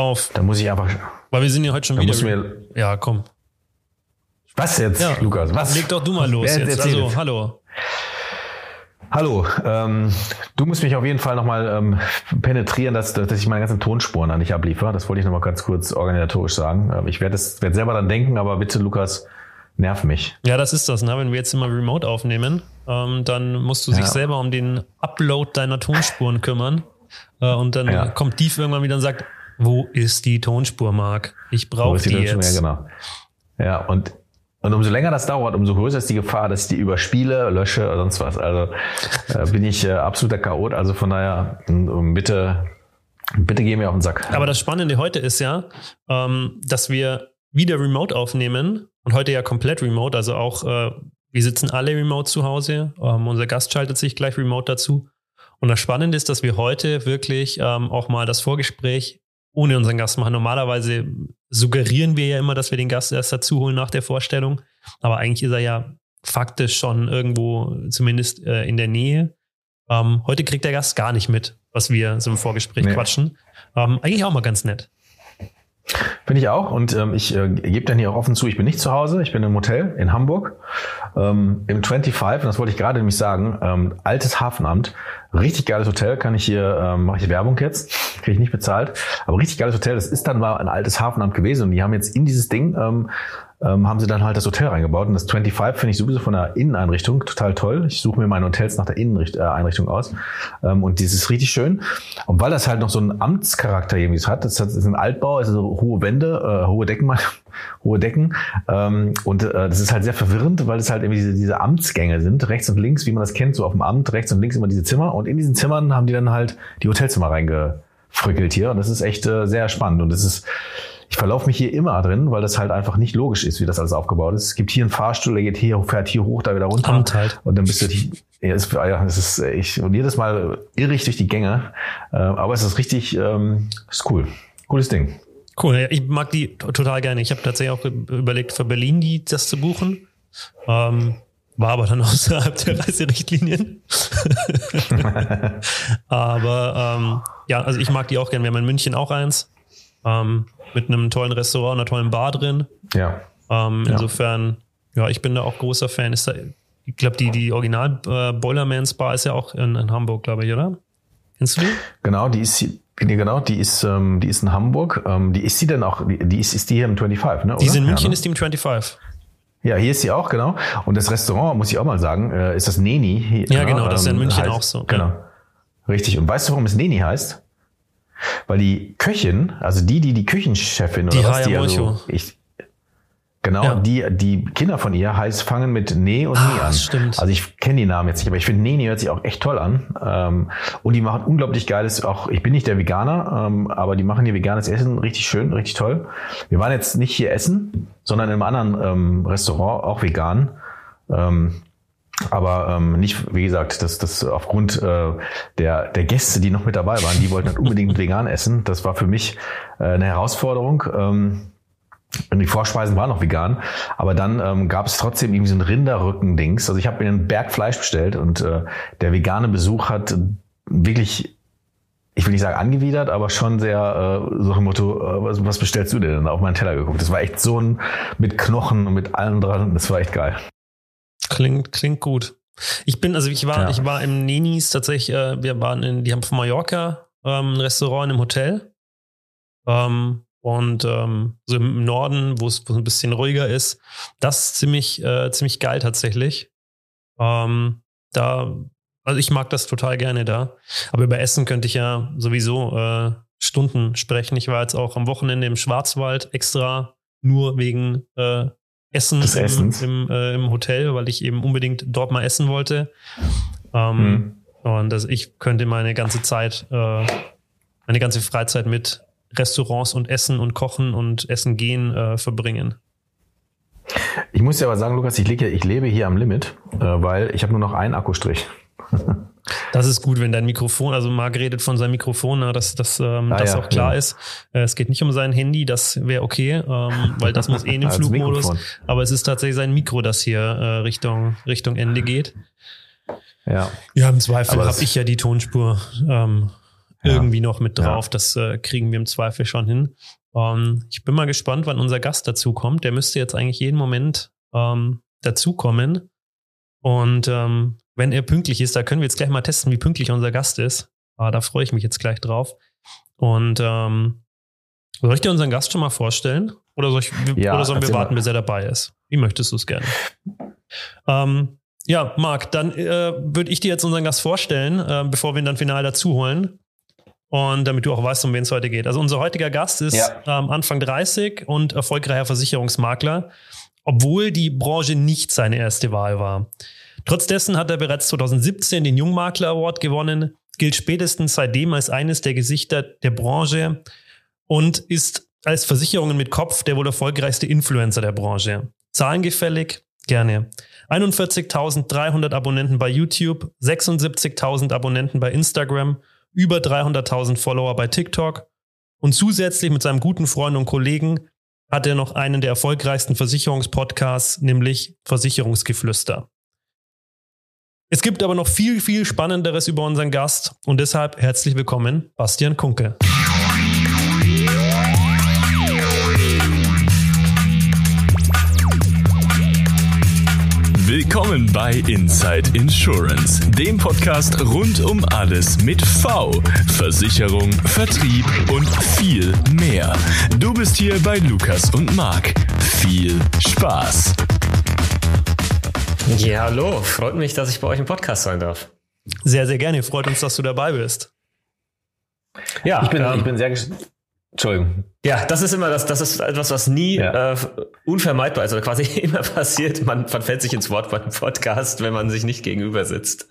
auf. Da muss ich einfach. Weil wir sind ja heute schon Da wieder. mir- ja, komm. Was jetzt, Ja. Lukas? Was? Leg doch du mal los Wer jetzt. Also, es? hallo. Hallo, ähm, du musst mich auf jeden Fall nochmal ähm, penetrieren, dass, dass ich meine ganzen Tonspuren an dich abliefere. Das wollte ich nochmal ganz kurz organisatorisch sagen. Ähm, Ich werde es werd selber dann denken, aber bitte, Lukas, nerv mich. Ja, das ist das, ne? Wenn wir jetzt immer remote aufnehmen, ähm, dann musst du dich Ja. selber um den Upload deiner Tonspuren kümmern. Äh, und dann Ja. kommt Dief irgendwann wieder und sagt, wo ist die Tonspur, Marc? Ich brauche die die jetzt. Ja, genau. Ja, und, und umso länger das dauert, umso größer ist die Gefahr, dass ich die überspiele, lösche oder sonst was. Also äh, bin ich äh, absoluter Chaot. Also von daher, bitte, bitte geh mir auf den Sack. Aber das Spannende heute ist ja, ähm, dass wir wieder remote aufnehmen und heute ja komplett remote, also auch äh, wir sitzen alle remote zu Hause, ähm, unser Gast schaltet sich gleich remote dazu. Und das Spannende ist, dass wir heute wirklich ähm, auch mal das Vorgespräch ohne unseren Gast machen. Normalerweise suggerieren wir ja immer, dass wir den Gast erst dazu holen nach der Vorstellung, aber eigentlich ist er ja faktisch schon irgendwo zumindest äh, in der Nähe. Ähm, heute kriegt der Gast gar nicht mit, was wir so im Vorgespräch Nee. quatschen. Ähm, eigentlich auch mal ganz nett. Finde ich auch. Und ähm, ich äh, gebe dann hier auch offen zu, ich bin nicht zu Hause, ich bin im Hotel in Hamburg. Ähm, Im 25, und das wollte ich gerade nämlich sagen, ähm, altes Hafenamt. Richtig geiles Hotel, kann ich hier, ähm, mache ich Werbung jetzt, kriege ich nicht bezahlt. Aber richtig geiles Hotel, das ist dann mal ein altes Hafenamt gewesen. Und die haben jetzt in dieses Ding, ähm, ähm, haben sie dann halt das Hotel reingebaut. Und das 25 finde ich sowieso von der Inneneinrichtung total toll. Ich suche mir meine Hotels nach der Inneneinrichtung aus. Ähm, und das ist richtig schön. Und weil das halt noch so einen Amtscharakter irgendwie hat, das hat- das ist ein Altbau, also so hohe Wände, äh, hohe Decken, hohe Decken. Ähm, und äh, das ist halt sehr verwirrend, weil es halt irgendwie diese, diese Amtsgänge sind, rechts und links, wie man das kennt, so auf dem Amt, rechts und links immer diese Zimmer. Und in diesen Zimmern haben die dann halt die Hotelzimmer reingefrickelt hier. Und das ist echt äh, sehr spannend. Und das ist, ich verlaufe mich hier immer drin, weil das halt einfach nicht logisch ist, wie das alles aufgebaut ist. Es gibt hier einen Fahrstuhl, der geht hier, fährt hier hoch, da wieder runter. Amt halt. Und dann bist du die, ja, es, ja, es ist, äh, ich, und jedes Mal irre ich durch die Gänge. Äh, aber es ist richtig, ähm, ist cool. Cooles Ding. Cool, ja, ich mag die total gerne. Ich habe tatsächlich auch überlegt, für Berlin die das zu buchen. Ähm, war aber dann außerhalb der Reiserichtlinien. aber ähm, ja, also ich mag die auch gerne. Wir haben in München auch eins. Ähm, mit einem tollen Restaurant, einer tollen Bar drin. Ja. Ähm, insofern, ja, ich bin da auch großer Fan. Ist da, ich glaube, die, die Original äh, Boilermans Bar ist ja auch in, in Hamburg, glaube ich, oder? Kennst du die? Genau, die ist nee, genau, die ist, ähm, die ist in Hamburg. Ähm, die ist sie denn auch, die, ist, ist die hier im 25, ne? Die ist oder? in München, ja, ne? ist die im 25. Ja, hier ist sie auch, genau. Und das Restaurant, muss ich auch mal sagen, äh, ist das Neni. Hier, Ja, genau, das ist in München heißt- auch so, Genau. ja. Richtig. Und weißt du, warum es Neni heißt? Weil die Köchin, also die, die die Küchenchefin Die oder was, Haya die also, ich, genau, Ja. die, die Kinder von ihr heißt, fangen mit Ne und Ah, Nie an. stimmt. Also ich kenne die Namen jetzt nicht, aber ich finde Neni hört sich auch echt toll an. Ähm, und die machen unglaublich geiles, auch ich bin nicht der Veganer, ähm, aber die machen hier veganes Essen richtig schön, richtig toll. Wir waren jetzt nicht hier essen, sondern in einem anderen ähm, Restaurant, auch vegan. Aber ähm, nicht, wie gesagt, das, das aufgrund äh, der, der Gäste, die noch mit dabei waren, die wollten halt unbedingt vegan essen. Das war für mich äh, eine Herausforderung. Ähm, und die Vorspeisen waren noch vegan, aber dann ähm, gab es trotzdem irgendwie so ein Rinderrücken-Dings. Also ich habe mir einen Berg Fleisch bestellt und äh, der vegane Besuch hat wirklich, ich will nicht sagen angewidert, aber schon sehr äh, so im Motto, äh, was, was bestellst du denn? Auf meinen Teller geguckt. Das war echt so ein mit Knochen und mit allem dran. Das war echt geil. Klingt, klingt gut. Ich bin, also ich war, Ja. ich war im Nenis tatsächlich, äh, wir waren in, die haben von Mallorca ähm, ein Restaurant im Hotel. Ähm, und ähm, so im Norden, wo es ein bisschen ruhiger ist. Das ist ziemlich, äh, ziemlich geil tatsächlich. Ähm, da, also ich mag das total gerne da. Aber über Essen könnte ich ja sowieso äh, Stunden sprechen. Ich war jetzt auch am Wochenende im Schwarzwald extra nur wegen äh, Essen Des im, Essens. im, äh, im Hotel, weil ich eben unbedingt dort mal essen wollte. Ähm, Mhm. Und das, ich könnte meine ganze Zeit, äh, meine ganze Freizeit mit Restaurants und Essen und Kochen und Essen gehen äh, verbringen. Ich muss dir aber sagen, Lukas, ich, lege, ich lebe hier am Limit, äh, weil ich habe nur noch einen Akkustrich. Das ist gut, wenn dein Mikrofon, also Marc redet von seinem Mikrofon, na, dass, dass ähm, Ah, das ja, auch klar ja. ist. Äh, es geht nicht um sein Handy, das wäre okay, ähm, weil das muss eh in den Als Flugmodus. Aber es ist tatsächlich sein Mikro, das hier äh, Richtung, Richtung Ende geht. Ja. Ja, im Zweifel habe das- ich ja die Tonspur ähm, ja. irgendwie noch mit drauf. Das äh, kriegen wir im Zweifel schon hin. Ähm, ich bin mal gespannt, wann unser Gast dazukommt. Der müsste jetzt eigentlich jeden Moment ähm, dazukommen. Und ähm, wenn er pünktlich ist, da können wir jetzt gleich mal testen, wie pünktlich unser Gast ist. Ah, da freue ich mich jetzt gleich drauf. Und ähm, soll ich dir unseren Gast schon mal vorstellen? Oder, soll ich, ja, oder sollen wir warten, bis er dabei ist? Wie möchtest du es gerne? Ähm, ja, Marc, dann äh, würde ich dir jetzt unseren Gast vorstellen, äh, bevor wir ihn dann final dazu holen. Und damit du auch weißt, um wen es heute geht. Also unser heutiger Gast ist ja. ähm, Anfang 30 und erfolgreicher Versicherungsmakler, obwohl die Branche nicht seine erste Wahl war. Trotz dessen hat er bereits 2017 den Jungmakler Award gewonnen, gilt spätestens seitdem als eines der Gesichter der Branche und ist als Versicherungen mit Kopf der wohl erfolgreichste Influencer der Branche. Zahlengefällig? Gerne. 41.300 Abonnenten bei YouTube, 76.000 Abonnenten bei Instagram, über 300.000 Follower bei TikTok und zusätzlich mit seinem guten Freund und Kollegen hat er noch einen der erfolgreichsten Versicherungspodcasts, nämlich Versicherungsgeflüster. Es gibt aber noch viel, viel Spannenderes über unseren Gast und deshalb herzlich willkommen, Bastian Kunke. Willkommen bei Inside Insurance, dem Podcast rund um alles mit V, Versicherung, Vertrieb und viel mehr. Du bist hier bei Lukas und Marc. Viel Spaß! Ja, hallo. Freut mich, dass ich bei euch im Podcast sein darf. Sehr, sehr gerne. Freut uns, dass du dabei bist. Ja, ich bin, ähm, ich bin sehr, Entschuldigung. Ja, das ist immer das, das ist etwas, was nie ja. äh, unvermeidbar ist oder quasi immer passiert. Man, man fällt sich ins Wort beim Podcast, wenn man sich nicht gegenüber sitzt.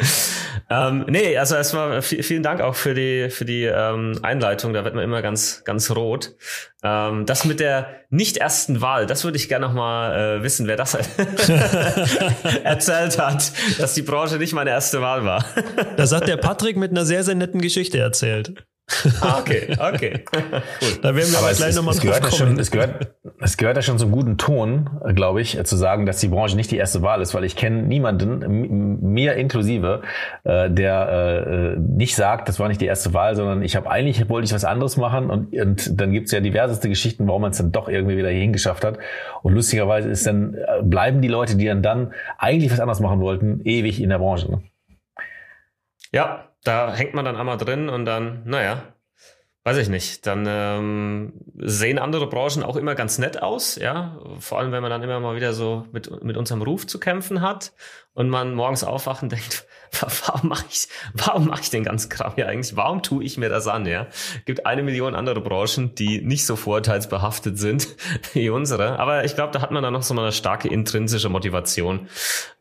ähm, nee, also erstmal vielen Dank auch für die für die ähm, Einleitung. Da wird man immer ganz ganz rot. Ähm, das mit der nicht ersten Wahl, das würde ich gerne noch mal äh, wissen, wer das erzählt hat, dass die Branche nicht meine erste Wahl war. das hat der Patrick mit einer sehr sehr netten Geschichte erzählt. Ah, okay, okay. Gut. Da werden wir aber, gleich nochmal drauf kommen. Schon, es, gehört, es gehört ja schon zum guten Ton, glaube ich, zu sagen, dass die Branche nicht die erste Wahl ist, weil ich kenne niemanden, mir inklusive, äh, der äh, nicht sagt, das war nicht die erste Wahl, sondern ich habe eigentlich wollte ich was anderes machen und, und dann gibt's ja diverseste Geschichten, warum man es dann doch irgendwie wieder hierhin geschafft hat. Und lustigerweise ist dann, äh, bleiben die Leute, die dann, dann eigentlich was anderes machen wollten, ewig in der Branche. Ne? Ja, da hängt man dann einmal drin und dann, naja, weiß ich nicht. Dann ähm, sehen andere Branchen auch immer ganz nett aus, ja. Vor allem, wenn man dann immer mal wieder so mit, mit unserem Ruf zu kämpfen hat und man morgens aufwacht und denkt, warum mache ich, warum mache ich den ganzen Kram hier eigentlich? Warum tue ich mir das an, ja? Gibt eine Million andere Branchen, die nicht so vorurteilsbehaftet sind wie unsere. Aber ich glaube, da hat man dann noch so eine starke intrinsische Motivation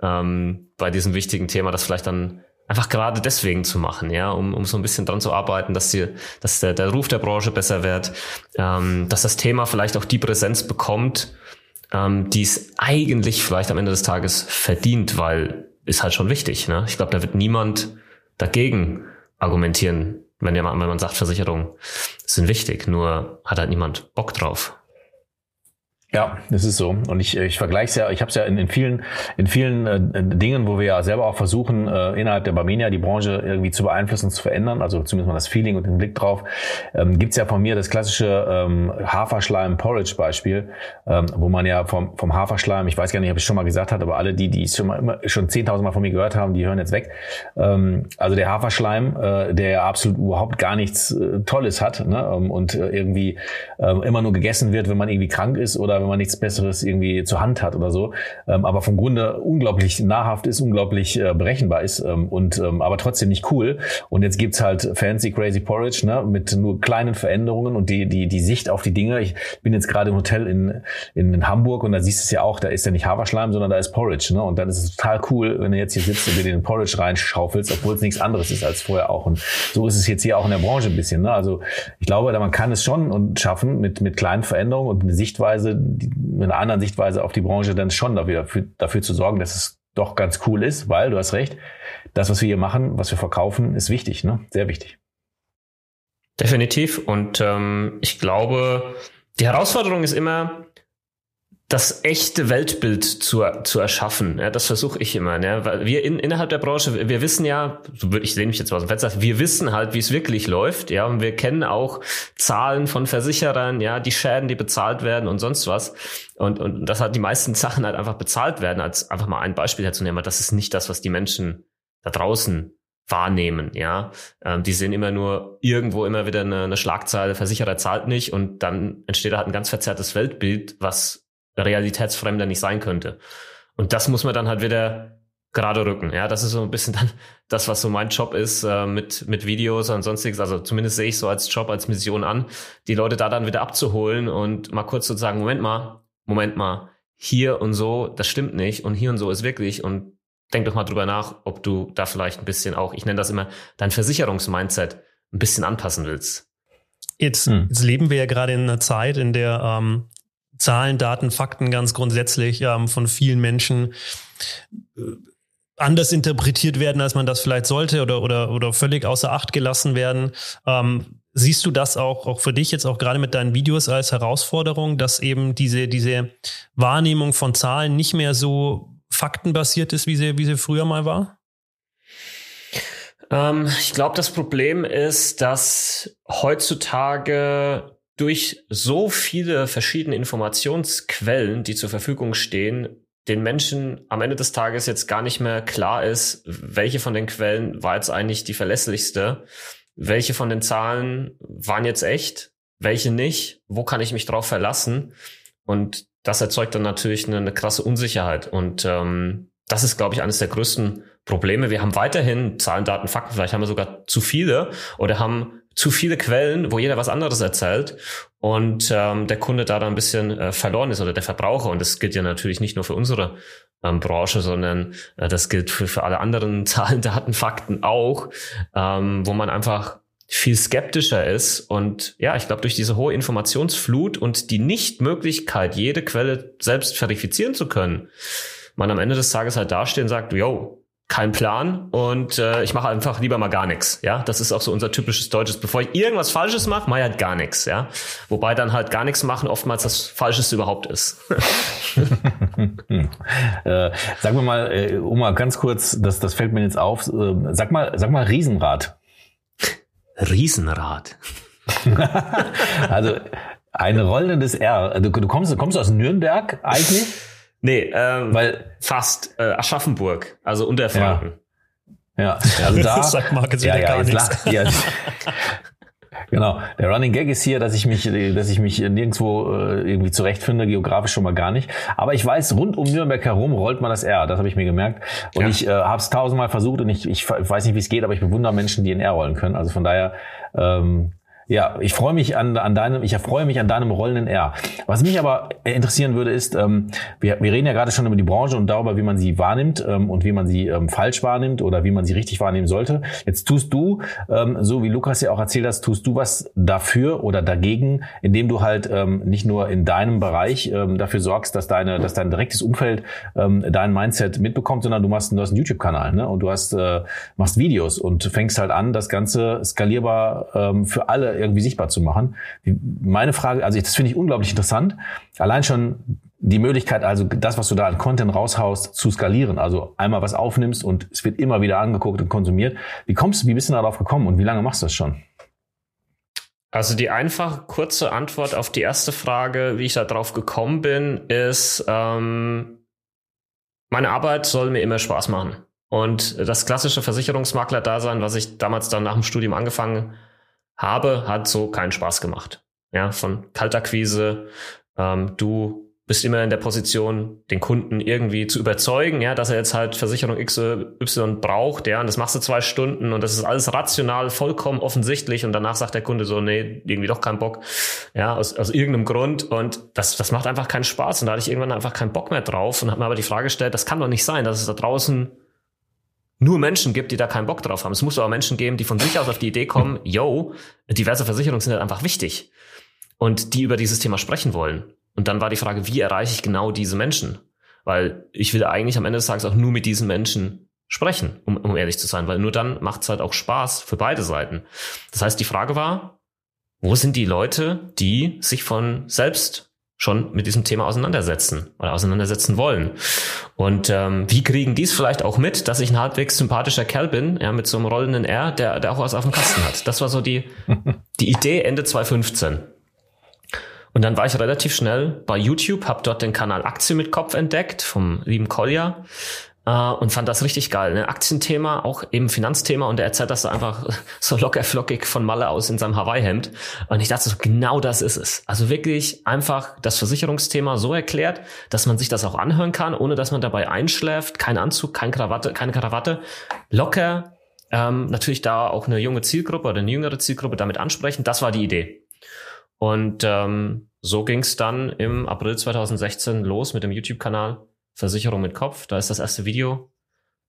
ähm, bei diesem wichtigen Thema, das vielleicht dann einfach gerade deswegen zu machen, ja, um, um so ein bisschen dran zu arbeiten, dass die, dass der, der Ruf der Branche besser wird, ähm, dass das Thema vielleicht auch die Präsenz bekommt, ähm, die es eigentlich vielleicht am Ende des Tages verdient, weil ist halt schon wichtig. Ne? Ich glaube, da wird niemand dagegen argumentieren, wenn, ja, wenn man sagt, Versicherungen sind wichtig, nur hat halt niemand Bock drauf. Ja, das ist so. Und ich, ich vergleiche es ja, ich habe es ja in, in vielen, in vielen äh, Dingen, wo wir ja selber auch versuchen, äh, innerhalb der Barmenia die Branche irgendwie zu beeinflussen, zu verändern, also zumindest mal das Feeling und den Blick drauf, ähm, gibt ja von mir das klassische ähm, Haferschleim-Porridge-Beispiel, ähm, wo man ja vom, vom Haferschleim, ich weiß gar nicht, ob ich schon mal gesagt habe, aber alle, die, die schon mal immer schon 10.000 Mal von mir gehört haben, die hören jetzt weg. Ähm, also der Haferschleim, äh, der ja absolut überhaupt gar nichts äh, Tolles hat ne? Ähm, und äh, irgendwie äh, immer nur gegessen wird, wenn man irgendwie krank ist oder wenn man nichts Besseres irgendwie zur Hand hat oder so. Ähm, aber vom Grunde unglaublich nahrhaft ist, unglaublich äh, berechenbar ist ähm, und ähm, aber trotzdem nicht cool. Und jetzt gibt's halt fancy crazy porridge, ne, mit nur kleinen Veränderungen und die die die Sicht auf die Dinge. Ich bin jetzt gerade im Hotel in, in in Hamburg und da siehst du es ja auch, da ist ja nicht Haferschleim, sondern da ist Porridge, ne? Und dann ist es total cool, wenn du jetzt hier sitzt und dir den Porridge reinschaufelst, obwohl es nichts anderes ist als vorher auch. Und so ist es jetzt hier auch in der Branche ein bisschen. Ne? Also ich glaube, man kann es schon und schaffen mit mit kleinen Veränderungen und eine Sichtweise, mit einer anderen Sichtweise auf die Branche dann schon dafür, dafür zu sorgen, dass es doch ganz cool ist, weil, du hast recht, das, was wir hier machen, was wir verkaufen, ist wichtig, ne? Sehr wichtig. Definitiv. Und ähm, ich glaube, die Herausforderung ist immer, das echte Weltbild zu, zu erschaffen. Ja, das versuche ich immer. Ne? Weil wir in, innerhalb der Branche, wir wissen ja, ich sehe mich jetzt mal aus dem Fenster, wir wissen halt, wie es wirklich läuft. Ja, und wir kennen auch Zahlen von Versicherern, ja, die Schäden, die bezahlt werden und sonst was. Und, und das hat die meisten Sachen halt einfach bezahlt werden, als einfach mal ein Beispiel herzunehmen. Das ist nicht das, was die Menschen da draußen wahrnehmen, ja. Ähm, die sehen immer nur irgendwo immer wieder eine, eine Schlagzeile, Versicherer zahlt nicht und dann entsteht da halt ein ganz verzerrtes Weltbild, was realitätsfremder nicht sein könnte. Und das muss man dann halt wieder gerade rücken. Ja, das ist so ein bisschen dann das, was so mein Job ist äh, mit, mit Videos und sonstiges. Also zumindest sehe ich so als Job, als Mission an, die Leute da dann wieder abzuholen und mal kurz zu sagen, Moment mal, Moment mal, hier und so, das stimmt nicht und hier und so ist wirklich und denk doch mal drüber nach, ob du da vielleicht ein bisschen auch, ich nenne das immer, dein Versicherungsmindset ein bisschen anpassen willst. Jetzt, hm. jetzt leben wir ja gerade in einer Zeit, in der ähm, Zahlen, Daten, Fakten ganz grundsätzlich ähm, von vielen Menschen äh, anders interpretiert werden, als man das vielleicht sollte oder, oder, oder völlig außer Acht gelassen werden. Ähm, siehst du das auch, auch für dich jetzt auch gerade mit deinen Videos als Herausforderung, dass eben diese, diese Wahrnehmung von Zahlen nicht mehr so faktenbasiert ist, wie sie, wie sie früher mal war? Ähm, ich glaube, das Problem ist, dass heutzutage durch so viele verschiedene Informationsquellen, die zur Verfügung stehen, den Menschen am Ende des Tages jetzt gar nicht mehr klar ist, welche von den Quellen war jetzt eigentlich die verlässlichste, welche von den Zahlen waren jetzt echt, welche nicht, wo kann ich mich drauf verlassen? Und das erzeugt dann natürlich eine, eine krasse Unsicherheit. Und ähm, das ist, glaube ich, eines der größten Probleme. Wir haben weiterhin Zahlen, Daten, Fakten, vielleicht haben wir sogar zu viele oder haben zu viele Quellen, wo jeder was anderes erzählt und ähm, der Kunde da dann ein bisschen äh, verloren ist oder der Verbraucher. Und das gilt ja natürlich nicht nur für unsere ähm, Branche, sondern äh, das gilt für, für alle anderen Zahlen, Daten, Fakten auch, ähm, wo man einfach viel skeptischer ist. Und ja, ich glaube, durch diese hohe Informationsflut und die Nichtmöglichkeit, jede Quelle selbst verifizieren zu können, man am Ende des Tages halt dasteht und sagt, yo, kein Plan und äh, ich mache einfach lieber mal gar nichts. Ja, das ist auch so unser typisches deutsches. Bevor ich irgendwas Falsches mache, mache ich halt gar nichts. Ja, wobei dann halt gar nichts machen oftmals das Falscheste überhaupt ist. äh, sag mir mal, äh, Oma, ganz kurz, das, das fällt mir jetzt auf. Äh, sag mal, sag mal Riesenrad. Riesenrad. also ein rollendes R. Du, du kommst, kommst aus Nürnberg eigentlich? Nee, ähm, Weil, fast äh, Aschaffenburg, also Unterfranken. Ja, ja also da. sagt Marc jetzt ja, ja, gar nichts. Ja, genau. Der Running Gag ist hier, dass ich mich, dass ich mich nirgendwo äh, irgendwie zurechtfinde, geografisch schon mal gar nicht. Aber ich weiß, rund um Nürnberg herum rollt man das R. Das habe ich mir gemerkt. Und ja. ich äh, habe es tausendmal versucht und ich, ich weiß nicht, wie es geht, aber ich bewundere Menschen, die in R rollen können. Also von daher ähm, ja, ich freue mich an, an deinem, ich erfreue mich an deinem rollenden R. Was mich aber interessieren würde, ist, ähm, wir, wir reden ja gerade schon über die Branche und darüber, wie man sie wahrnimmt ähm, und wie man sie ähm, falsch wahrnimmt oder wie man sie richtig wahrnehmen sollte. Jetzt tust du, ähm, so wie Lukas ja auch erzählt hast, tust du was dafür oder dagegen, indem du halt ähm, nicht nur in deinem Bereich ähm, dafür sorgst, dass deine, dass dein direktes Umfeld ähm, dein Mindset mitbekommt, sondern du machst, du hast einen YouTube-Kanal, ne? Und du hast äh, machst Videos und fängst halt an, das Ganze skalierbar ähm, für alle irgendwie sichtbar zu machen. Meine Frage, also das finde ich unglaublich interessant. Allein schon die Möglichkeit, also das, was du da an Content raushaust, zu skalieren. Also einmal was aufnimmst und es wird immer wieder angeguckt und konsumiert. Wie kommst du, wie bist du darauf gekommen und wie lange machst du das schon? Also die einfache, kurze Antwort auf die erste Frage, wie ich da drauf gekommen bin, ist, ähm, meine Arbeit soll mir immer Spaß machen. Und das klassische Versicherungsmakler-Dasein, was ich damals dann nach dem Studium angefangen habe, hat so keinen Spaß gemacht. Ja, von Kaltakquise, ähm, du bist immer in der Position, den Kunden irgendwie zu überzeugen, ja, dass er jetzt halt Versicherung XY braucht, ja, und das machst du zwei Stunden und das ist alles rational, vollkommen offensichtlich und danach sagt der Kunde so, nee, irgendwie doch keinen Bock, ja, aus, aus irgendeinem Grund und das, das macht einfach keinen Spaß und da hatte ich irgendwann einfach keinen Bock mehr drauf und habe mir aber die Frage gestellt, das kann doch nicht sein, dass es da draußen nur Menschen gibt, die da keinen Bock drauf haben. Es muss aber Menschen geben, die von sich aus auf die Idee kommen, yo, diverse Versicherungen sind halt einfach wichtig und die über dieses Thema sprechen wollen. Und dann war die Frage, wie erreiche ich genau diese Menschen? Weil ich will eigentlich am Ende des Tages auch nur mit diesen Menschen sprechen, um, um ehrlich zu sein, weil nur dann macht es halt auch Spaß für beide Seiten. Das heißt, die Frage war, wo sind die Leute, die sich von selbst schon mit diesem Thema auseinandersetzen oder auseinandersetzen wollen. Und ähm, wie kriegen dies vielleicht auch mit, dass ich ein halbwegs sympathischer Kerl bin, ja, mit so einem rollenden R, der, der auch was auf dem Kasten hat. Das war so die, die Idee Ende 2015. Und dann war ich relativ schnell bei YouTube, habe dort den Kanal Aktien mit Kopf entdeckt vom lieben Kolja äh, und fand das richtig geil. Ne? Aktienthema, auch eben Finanzthema und er erzählt das einfach so locker flockig von Malle aus in seinem Hawaii-Hemd. Und ich dachte so, genau das ist es. Also wirklich einfach das Versicherungsthema so erklärt, dass man sich das auch anhören kann, ohne dass man dabei einschläft. Kein Anzug, kein Krawatte, keine Krawatte. Locker, ähm, natürlich da auch eine junge Zielgruppe oder eine jüngere Zielgruppe damit ansprechen. Das war die Idee. Und ähm, so ging es dann im April 2016 los mit dem YouTube-Kanal Versicherung mit Kopf. Da ist das erste Video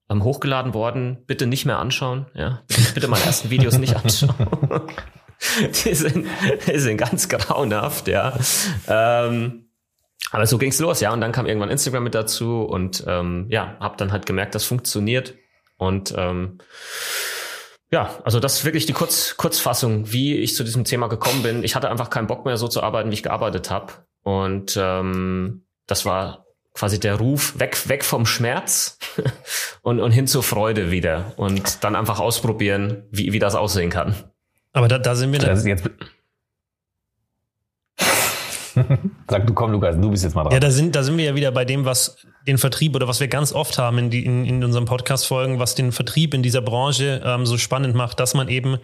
ähm, hochgeladen worden. Bitte nicht mehr anschauen. Ja, bitte, bitte meine ersten Videos nicht anschauen. die, sind, die sind ganz grauenhaft, ja. Ähm, aber so ging's los, ja. Und dann kam irgendwann Instagram mit dazu und ähm, ja, habe dann halt gemerkt, das funktioniert. Und ähm, ja, also das ist wirklich die Kurz, Kurzfassung, wie ich zu diesem Thema gekommen bin. Ich hatte einfach keinen Bock mehr, so zu arbeiten, wie ich gearbeitet habe. Und ähm, das war quasi der Ruf weg, weg vom Schmerz und, und hin zur Freude wieder und dann einfach ausprobieren, wie, wie das aussehen kann. Aber da, da sind wir das jetzt. Sag du komm, Lukas, du bist jetzt mal dran. Ja, da sind, da sind wir ja wieder bei dem, was den Vertrieb oder was wir ganz oft haben in, die, in, in unseren Podcast-Folgen, was den Vertrieb in dieser Branche ähm, so spannend macht, dass man eben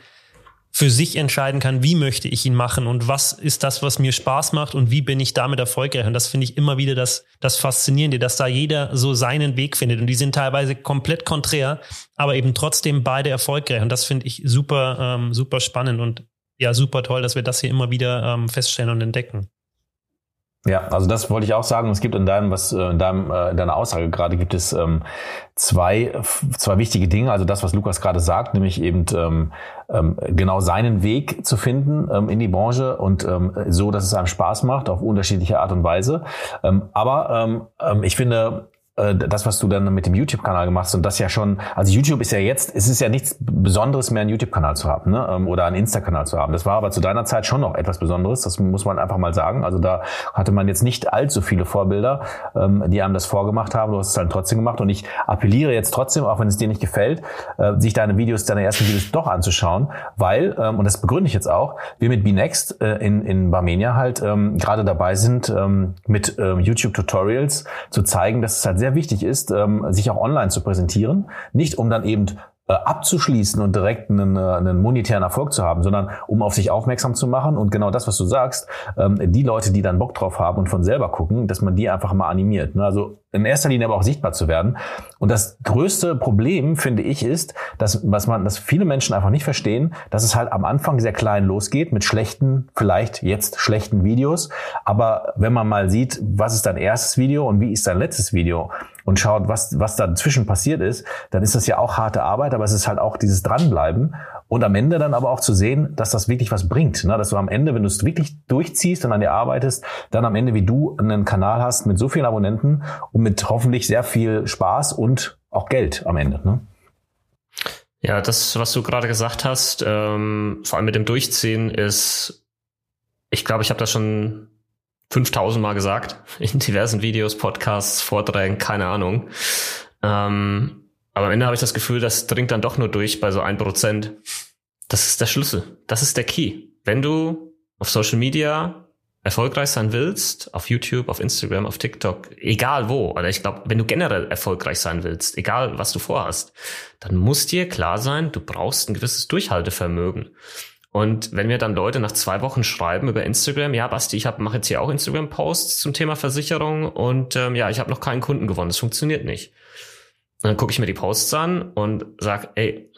für sich entscheiden kann, wie möchte ich ihn machen und was ist das, was mir Spaß macht und wie bin ich damit erfolgreich. Und das finde ich immer wieder das, das Faszinierende, dass da jeder so seinen Weg findet. Und die sind teilweise komplett konträr, aber eben trotzdem beide erfolgreich. Und das finde ich super, ähm, super spannend und ja, super toll, dass wir das hier immer wieder ähm, feststellen und entdecken. Ja, also das wollte ich auch sagen. Es gibt in deinem, was äh, in deinem, äh, in deiner Aussage gerade gibt es ähm, zwei, zwei wichtige Dinge. Also das, was Lukas gerade sagt, nämlich eben ähm, ähm, genau seinen Weg zu finden ähm, in die Branche und ähm, so, dass es einem Spaß macht auf unterschiedliche Art und Weise. Ähm, aber ähm, ähm ich finde, das, was du dann mit dem YouTube-Kanal gemacht hast und das ja schon, also YouTube ist ja jetzt, es ist ja nichts Besonderes mehr, einen YouTube-Kanal zu haben ne? Ähm, oder einen Insta-Kanal zu haben. Das war aber zu deiner Zeit schon noch etwas Besonderes, das muss man einfach mal sagen. Also da hatte man jetzt nicht allzu viele Vorbilder, ähm, die einem das vorgemacht haben. Du hast es dann trotzdem gemacht und ich appelliere jetzt trotzdem, auch wenn es dir nicht gefällt, äh, sich deine Videos, deine ersten Videos doch anzuschauen, weil, ähm, und das begründe ich jetzt auch, wir mit BNext äh, in, in Barmenia halt gerade dabei sind, mit YouTube-Tutorials zu zeigen, dass es halt sehr sehr wichtig ist, ähm, sich auch online zu präsentieren. Nicht um dann eben äh, abzuschließen und direkt einen, äh, einen monetären Erfolg zu haben, sondern um auf sich aufmerksam zu machen und genau das, was du sagst, ähm, die Leute, die dann Bock drauf haben und von selber gucken, dass man die einfach mal animiert. Ne? Also in erster Linie aber auch sichtbar zu werden. Und das größte Problem, finde ich, ist, dass, was man, dass viele Menschen einfach nicht verstehen, dass es halt am Anfang sehr klein losgeht mit schlechten, vielleicht jetzt schlechten Videos. Aber wenn man mal sieht, was ist dein erstes Video und wie ist dein letztes Video und schaut, was, was dazwischen passiert ist, dann ist das ja auch harte Arbeit, aber es ist halt auch dieses Dranbleiben und am Ende dann aber auch zu sehen, dass das wirklich was bringt. Ne? Dass du am Ende, wenn du es wirklich durchziehst und an dir arbeitest, dann am Ende wie du einen Kanal hast mit so vielen Abonnenten und mit hoffentlich sehr viel Spaß und auch Geld am Ende. Ne? Ja, das, was du gerade gesagt hast, ähm, vor allem mit dem Durchziehen, ist, ich glaube, ich habe das schon 5000 Mal gesagt, in diversen Videos, Podcasts, Vorträgen, keine Ahnung. Ähm, aber am Ende habe ich das Gefühl, das dringt dann doch nur durch bei so ein Prozent. Das ist der Schlüssel. Das ist der Key. Wenn du auf Social Media erfolgreich sein willst, auf YouTube, auf Instagram, auf TikTok, egal wo, oder ich glaube, wenn du generell erfolgreich sein willst, egal was du vorhast, dann muss dir klar sein, du brauchst ein gewisses Durchhaltevermögen. Und wenn mir dann Leute nach zwei Wochen schreiben über Instagram, ja, Basti, ich mache jetzt hier auch Instagram-Posts zum Thema Versicherung und ähm, ja, ich habe noch keinen Kunden gewonnen, das funktioniert nicht. Und dann gucke ich mir die Posts an und sag, ey,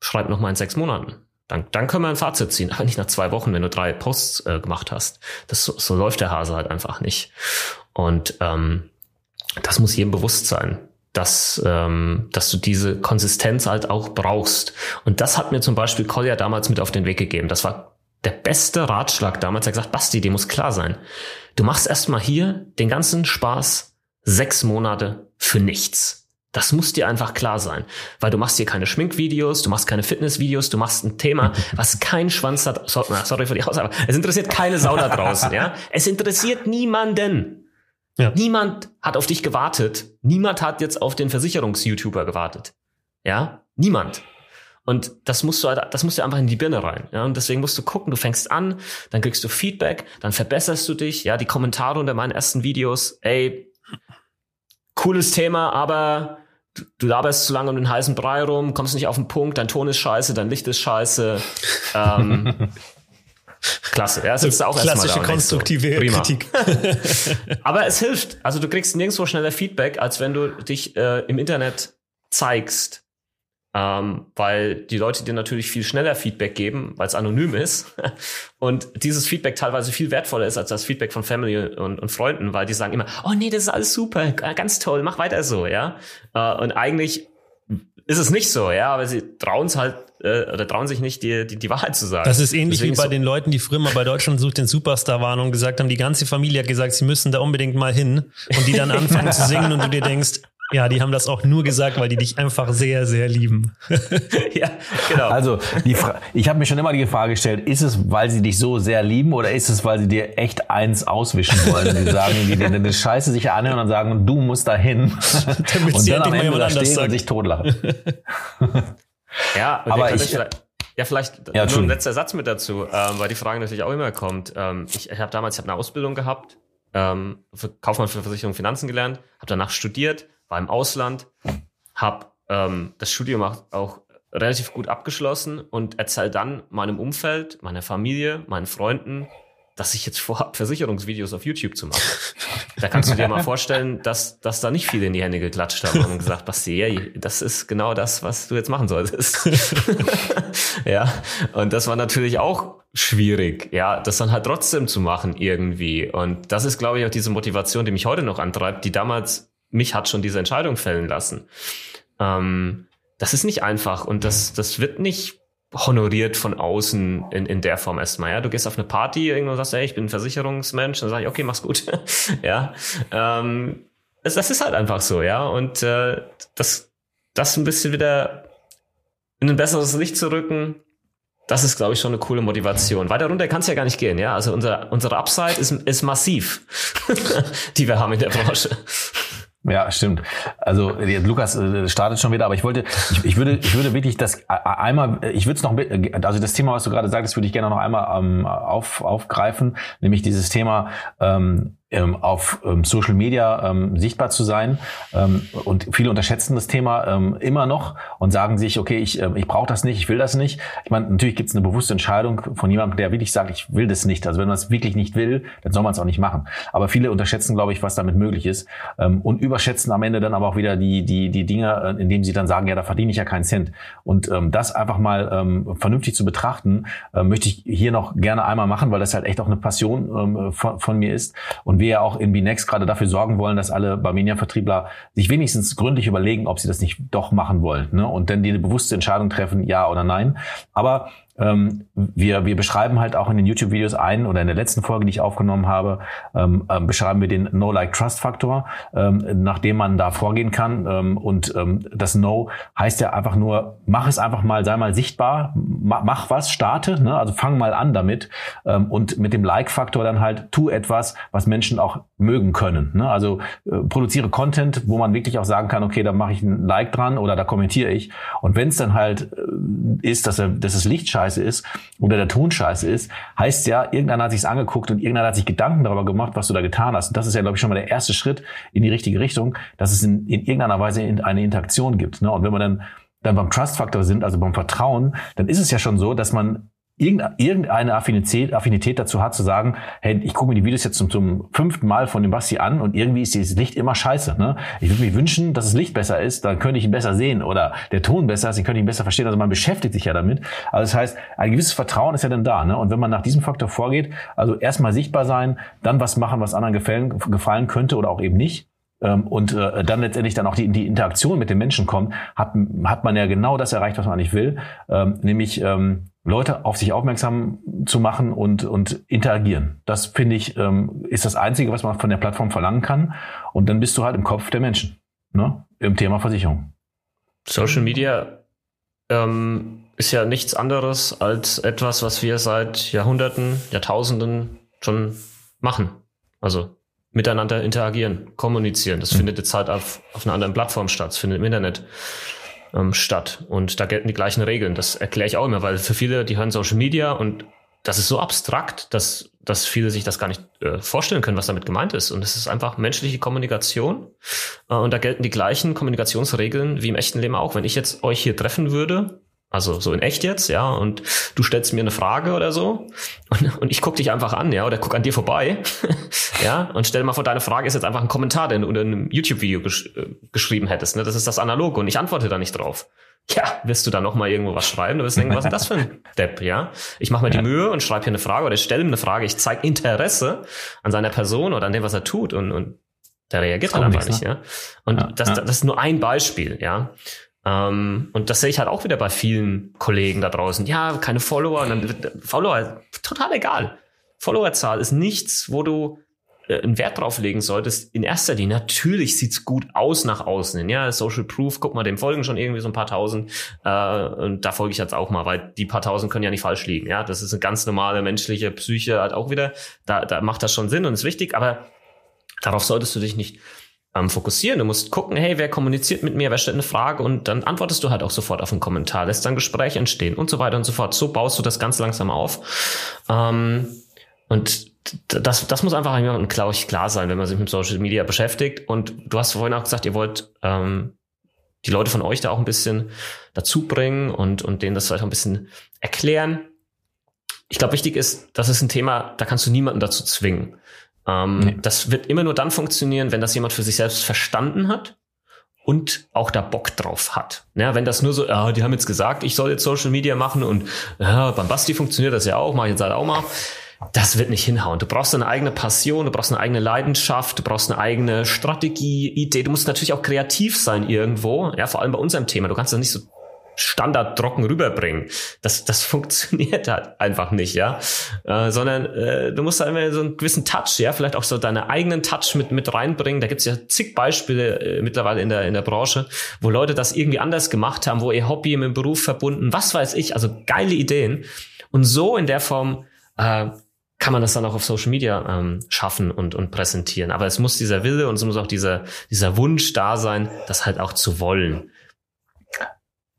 schreib noch mal in sechs Monaten. Dann, dann können wir ein Fazit ziehen, aber nicht nach zwei Wochen, wenn du drei Posts äh, gemacht hast. Das so, so läuft der Hase halt einfach nicht. Und ähm, das muss jedem bewusst sein dass, ähm, dass du diese Konsistenz halt auch brauchst. Und das hat mir zum Beispiel Kolja damals mit auf den Weg gegeben. Das war der beste Ratschlag damals. Er hat gesagt, Basti, dir muss klar sein. Du machst erstmal hier den ganzen Spaß sechs Monate für nichts. Das muss dir einfach klar sein, weil du machst hier keine Schminkvideos, du machst keine Fitnessvideos, du machst ein Thema, was kein Schwanz hat. Sorry für die Aussage, es interessiert keine Sau da draußen, ja? Es interessiert niemanden. Ja. Niemand hat auf dich gewartet. Niemand hat jetzt auf den Versicherungs-YouTuber gewartet. Ja? Niemand. Und das musst du halt, das musst du einfach in die Birne rein. Ja, und deswegen musst du gucken, du fängst an, dann kriegst du Feedback, dann verbesserst du dich. Ja, die Kommentare unter meinen ersten Videos, ey, cooles Thema, aber du, du laberst zu lange um den heißen Brei rum, kommst nicht auf den Punkt, dein Ton ist scheiße, dein Licht ist scheiße. ähm, Klasse, ja, sitzt auch Klassische konstruktive so. Kritik. Aber es hilft. Also du kriegst nirgendwo schneller Feedback, als wenn du dich äh, im Internet zeigst ähm, weil die Leute dir natürlich viel schneller Feedback geben, weil es anonym ist und dieses Feedback teilweise viel wertvoller ist als das Feedback von Family und, und Freunden, weil die sagen immer, oh nee, das ist alles super, ganz toll, mach weiter so, ja. Äh, und eigentlich ist es nicht so, ja, aber sie trauen es halt äh, oder trauen sich nicht, die, die, die Wahrheit zu sagen. Das ist ähnlich Deswegen wie bei so den Leuten, die früher mal bei Deutschland sucht den Superstar waren und gesagt haben, die ganze Familie hat gesagt, sie müssen da unbedingt mal hin und die dann anfangen zu singen und du dir denkst, ja, die haben das auch nur gesagt, weil die dich einfach sehr, sehr lieben. ja, genau. Also, die ich habe mir schon immer die Frage gestellt, ist es, weil sie dich so sehr lieben oder ist es, weil sie dir echt eins auswischen wollen? Die sagen, die dir eine Scheiße sich anhören und sagen, du musst dahin. Damit und dann am Ende da stehen und sich totlachen. ja, aber ich, ja, vielleicht ja, nur ein letzter Satz mit dazu, ähm, weil die Frage natürlich auch immer kommt. Ähm, ich ich habe damals ich hab eine Ausbildung gehabt, ähm, für Kaufmann für Versicherung und Finanzen gelernt, habe danach studiert, war im Ausland, habe ähm, das Studium auch, relativ gut abgeschlossen und erzähle dann meinem Umfeld, meiner Familie, meinen Freunden, dass ich jetzt vorhabe, Versicherungsvideos auf YouTube zu machen. Da kannst du dir mal vorstellen, dass, dass da nicht viele in die Hände geklatscht haben und gesagt, Basti, hey, das ist genau das, was du jetzt machen solltest. ja, und das war natürlich auch schwierig, ja, das dann halt trotzdem zu machen irgendwie. Und das ist, glaube ich, auch diese Motivation, die mich heute noch antreibt, die damals mich hat schon diese Entscheidung fällen lassen. Ähm, das ist nicht einfach und das, das wird nicht honoriert von außen in, in der Form erstmal. Ja, du gehst auf eine Party irgendwo sagst, hey, ich bin ein Versicherungsmensch, dann sage ich, okay, mach's gut. ja, ähm, das, das ist halt einfach so, ja, und äh, das, das ein bisschen wieder in ein besseres Licht zu rücken, das ist, glaube ich, schon eine coole Motivation. Weiter runter kann es ja gar nicht gehen, ja. Also unser, unsere Upside ist, ist massiv, die wir haben in der Branche. Ja, stimmt. Also Lukas äh, startet schon wieder, aber ich wollte, ich, ich würde, ich würde wirklich das einmal, ich würde es noch, also das Thema, was du gerade sagtest, würde ich gerne noch einmal ähm, auf, aufgreifen, nämlich dieses Thema ähm, ähm, auf ähm, Social Media ähm, sichtbar zu sein. Ähm, und viele unterschätzen das Thema ähm, immer noch und sagen sich, okay, ich, äh, ich brauche das nicht, ich will das nicht. Ich meine, natürlich gibt es eine bewusste Entscheidung von jemandem, der wirklich sagt, ich will das nicht. Also wenn man es wirklich nicht will, dann soll man es auch nicht machen. Aber viele unterschätzen, glaube ich, was damit möglich ist ähm, und überschätzen am Ende dann aber auch wieder die, die, die Dinge, äh, indem sie dann sagen, ja, da verdiene ich ja keinen Cent. Und ähm, das einfach mal ähm, vernünftig zu betrachten, äh, möchte ich hier noch gerne einmal machen, weil das halt echt auch eine Passion ähm, von, von mir ist. Und wir ja auch in BNext gerade dafür sorgen wollen, dass alle Barmenia-Vertriebler sich wenigstens gründlich überlegen, ob sie das nicht doch machen wollen ne? und dann die bewusste Entscheidung treffen, ja oder nein. Aber ähm, wir, wir beschreiben halt auch in den YouTube-Videos ein oder in der letzten Folge, die ich aufgenommen habe, ähm, ähm, beschreiben wir den No-Like-Trust-Faktor, ähm, nachdem man da vorgehen kann. Ähm, und ähm, das No heißt ja einfach nur, mach es einfach mal, sei mal sichtbar, mach, mach was, starte, ne? also fang mal an damit. Ähm, und mit dem Like-Faktor dann halt, tu etwas, was Menschen auch mögen können. Ne? Also äh, produziere Content, wo man wirklich auch sagen kann, okay, da mache ich ein Like dran oder da kommentiere ich. Und wenn es dann halt äh, ist, dass, er, dass das Licht scheiße scheiße ist oder der Ton scheiße ist, heißt ja, irgendeiner hat sich's angeguckt und irgendeiner hat sich Gedanken darüber gemacht, was du da getan hast. Und das ist ja, glaube ich, schon mal der erste Schritt in die richtige Richtung, dass es in, in irgendeiner Weise eine Interaktion gibt. Ne? Und wenn wir dann dann beim Trust-Faktor sind, also beim Vertrauen, dann ist es ja schon so, dass man irgendeine Affinität, Affinität dazu hat, zu sagen, hey, ich gucke mir die Videos jetzt zum, zum fünften Mal von dem Basti an und irgendwie ist dieses Licht immer scheiße. Ne? Ich würde mir wünschen, dass das Licht besser ist, dann könnte ich ihn besser sehen oder der Ton besser ist, ich könnte ihn besser verstehen. Also man beschäftigt sich ja damit. Also das heißt, ein gewisses Vertrauen ist ja dann da. Ne? Und wenn man nach diesem Faktor vorgeht, also erstmal sichtbar sein, dann was machen, was anderen gefallen, gefallen könnte oder auch eben nicht, und äh, dann letztendlich dann auch die, die Interaktion mit den Menschen kommt, hat, hat man ja genau das erreicht, was man eigentlich will, ähm, nämlich ähm, Leute auf sich aufmerksam zu machen und, und interagieren. Das finde ich, ähm, ist das Einzige, was man von der Plattform verlangen kann. Und dann bist du halt im Kopf der Menschen. Ne? im Thema Versicherung. Social Media ähm, ist ja nichts anderes als etwas, was wir seit Jahrhunderten, Jahrtausenden schon machen. Also miteinander interagieren, kommunizieren. Das mhm. findet jetzt halt auf, auf einer anderen Plattform statt. Das findet im Internet ähm, statt. Und da gelten die gleichen Regeln. Das erkläre ich auch immer, weil für viele, die hören Social Media und das ist so abstrakt, dass, dass viele sich das gar nicht äh, vorstellen können, was damit gemeint ist. Und es ist einfach menschliche Kommunikation. Äh, und da gelten die gleichen Kommunikationsregeln wie im echten Leben auch. Wenn ich jetzt euch hier treffen würde, also so in echt jetzt, ja, und du stellst mir eine Frage oder so und, und ich guck dich einfach an, ja, oder guck an dir vorbei, ja, und stell mal vor, deine Frage ist jetzt einfach ein Kommentar, den du in einem YouTube-Video gesch äh, geschrieben hättest, ne? Das ist das Analoge und ich antworte da nicht drauf. Ja, wirst du da noch mal irgendwo was schreiben? Du wirst denken, was ist das für ein Depp, ja? Ich mache mir die Mühe und schreibe hier eine Frage oder ich stelle ihm eine Frage, ich zeige Interesse an seiner Person oder an dem, was er tut und, und der reagiert halt einfach nicht, ne? ja. Und ja, das, das ist nur ein Beispiel, ja. Ähm, und das sehe ich halt auch wieder bei vielen Kollegen da draußen. Ja, keine Follower. Und dann, Follower, total egal. Followerzahl ist nichts, wo du äh, einen Wert drauf legen solltest. In erster Linie, natürlich sieht's gut aus nach außen hin. Ja, Social Proof, guck mal, dem folgen schon irgendwie so ein paar tausend. Äh, und da folge ich jetzt auch mal, weil die paar tausend können ja nicht falsch liegen. Ja, das ist eine ganz normale menschliche Psyche halt auch wieder. Da, da macht das schon Sinn und ist wichtig, aber darauf solltest du dich nicht ähm, fokussieren. Du musst gucken, hey, wer kommuniziert mit mir, wer stellt eine Frage und dann antwortest du halt auch sofort auf einen Kommentar, lässt dann Gespräch entstehen und so weiter und so fort. So baust du das ganz langsam auf. Ähm, und das, das muss einfach glaube ich, klar sein, wenn man sich mit Social Media beschäftigt. Und du hast vorhin auch gesagt, ihr wollt ähm, die Leute von euch da auch ein bisschen dazu bringen und, und denen das vielleicht auch ein bisschen erklären. Ich glaube, wichtig ist, das ist ein Thema, da kannst du niemanden dazu zwingen. Ähm, nee. Das wird immer nur dann funktionieren, wenn das jemand für sich selbst verstanden hat und auch da Bock drauf hat. Ja, wenn das nur so, ah, die haben jetzt gesagt, ich soll jetzt Social Media machen und ja, beim Basti funktioniert das ja auch, mache ich jetzt halt auch mal. Das wird nicht hinhauen. Du brauchst eine eigene Passion, du brauchst eine eigene Leidenschaft, du brauchst eine eigene Strategie, Idee. Du musst natürlich auch kreativ sein irgendwo. Ja, vor allem bei unserem Thema. Du kannst das nicht so Standard trocken rüberbringen. Das, das funktioniert halt einfach nicht, ja. Äh, sondern äh, du musst halt immer so einen gewissen Touch, ja, vielleicht auch so deine eigenen Touch mit, mit reinbringen. Da gibt's ja zig Beispiele äh, mittlerweile in der, in der Branche, wo Leute das irgendwie anders gemacht haben, wo ihr Hobby mit dem Beruf verbunden, was weiß ich, also geile Ideen. Und so in der Form äh, kann man das dann auch auf Social Media ähm, schaffen und, und präsentieren. Aber es muss dieser Wille und es muss auch dieser, dieser Wunsch da sein, das halt auch zu wollen.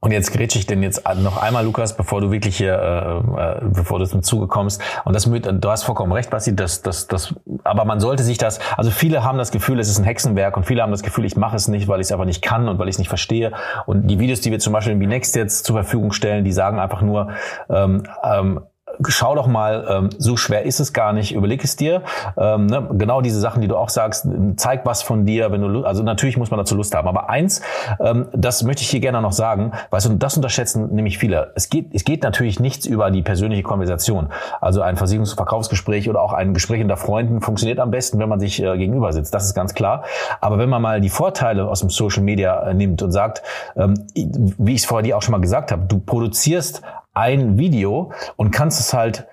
Und jetzt grätsche ich denn jetzt noch einmal, Lukas, bevor du wirklich hier, äh, äh, bevor du zum Zuge kommst. Und das mit, du hast vollkommen recht, Basti, das, das, das, aber man sollte sich das, also viele haben das Gefühl, es ist ein Hexenwerk und viele haben das Gefühl, ich mache es nicht, weil ich es einfach nicht kann und weil ich es nicht verstehe. Und die Videos, die wir zum Beispiel in Binext jetzt zur Verfügung stellen, die sagen einfach nur, ähm, ähm, schau doch mal, ähm, so schwer ist es gar nicht, überleg es dir. Ähm, ne? Genau diese Sachen, die du auch sagst, zeig was von dir, wenn du also natürlich muss man dazu Lust haben. Aber eins, ähm, das möchte ich hier gerne noch sagen, weißt du, das unterschätzen nämlich viele. Es geht, es geht natürlich nichts über die persönliche Konversation. Also ein Versicherungsverkaufsgespräch oder auch ein Gespräch unter Freunden funktioniert am besten, wenn man sich äh, gegenüber sitzt. Das ist ganz klar. Aber wenn man mal die Vorteile aus dem Social Media äh, nimmt und sagt, ähm, wie ich es vorher dir auch schon mal gesagt habe, du produzierst ein Video und kannst es halt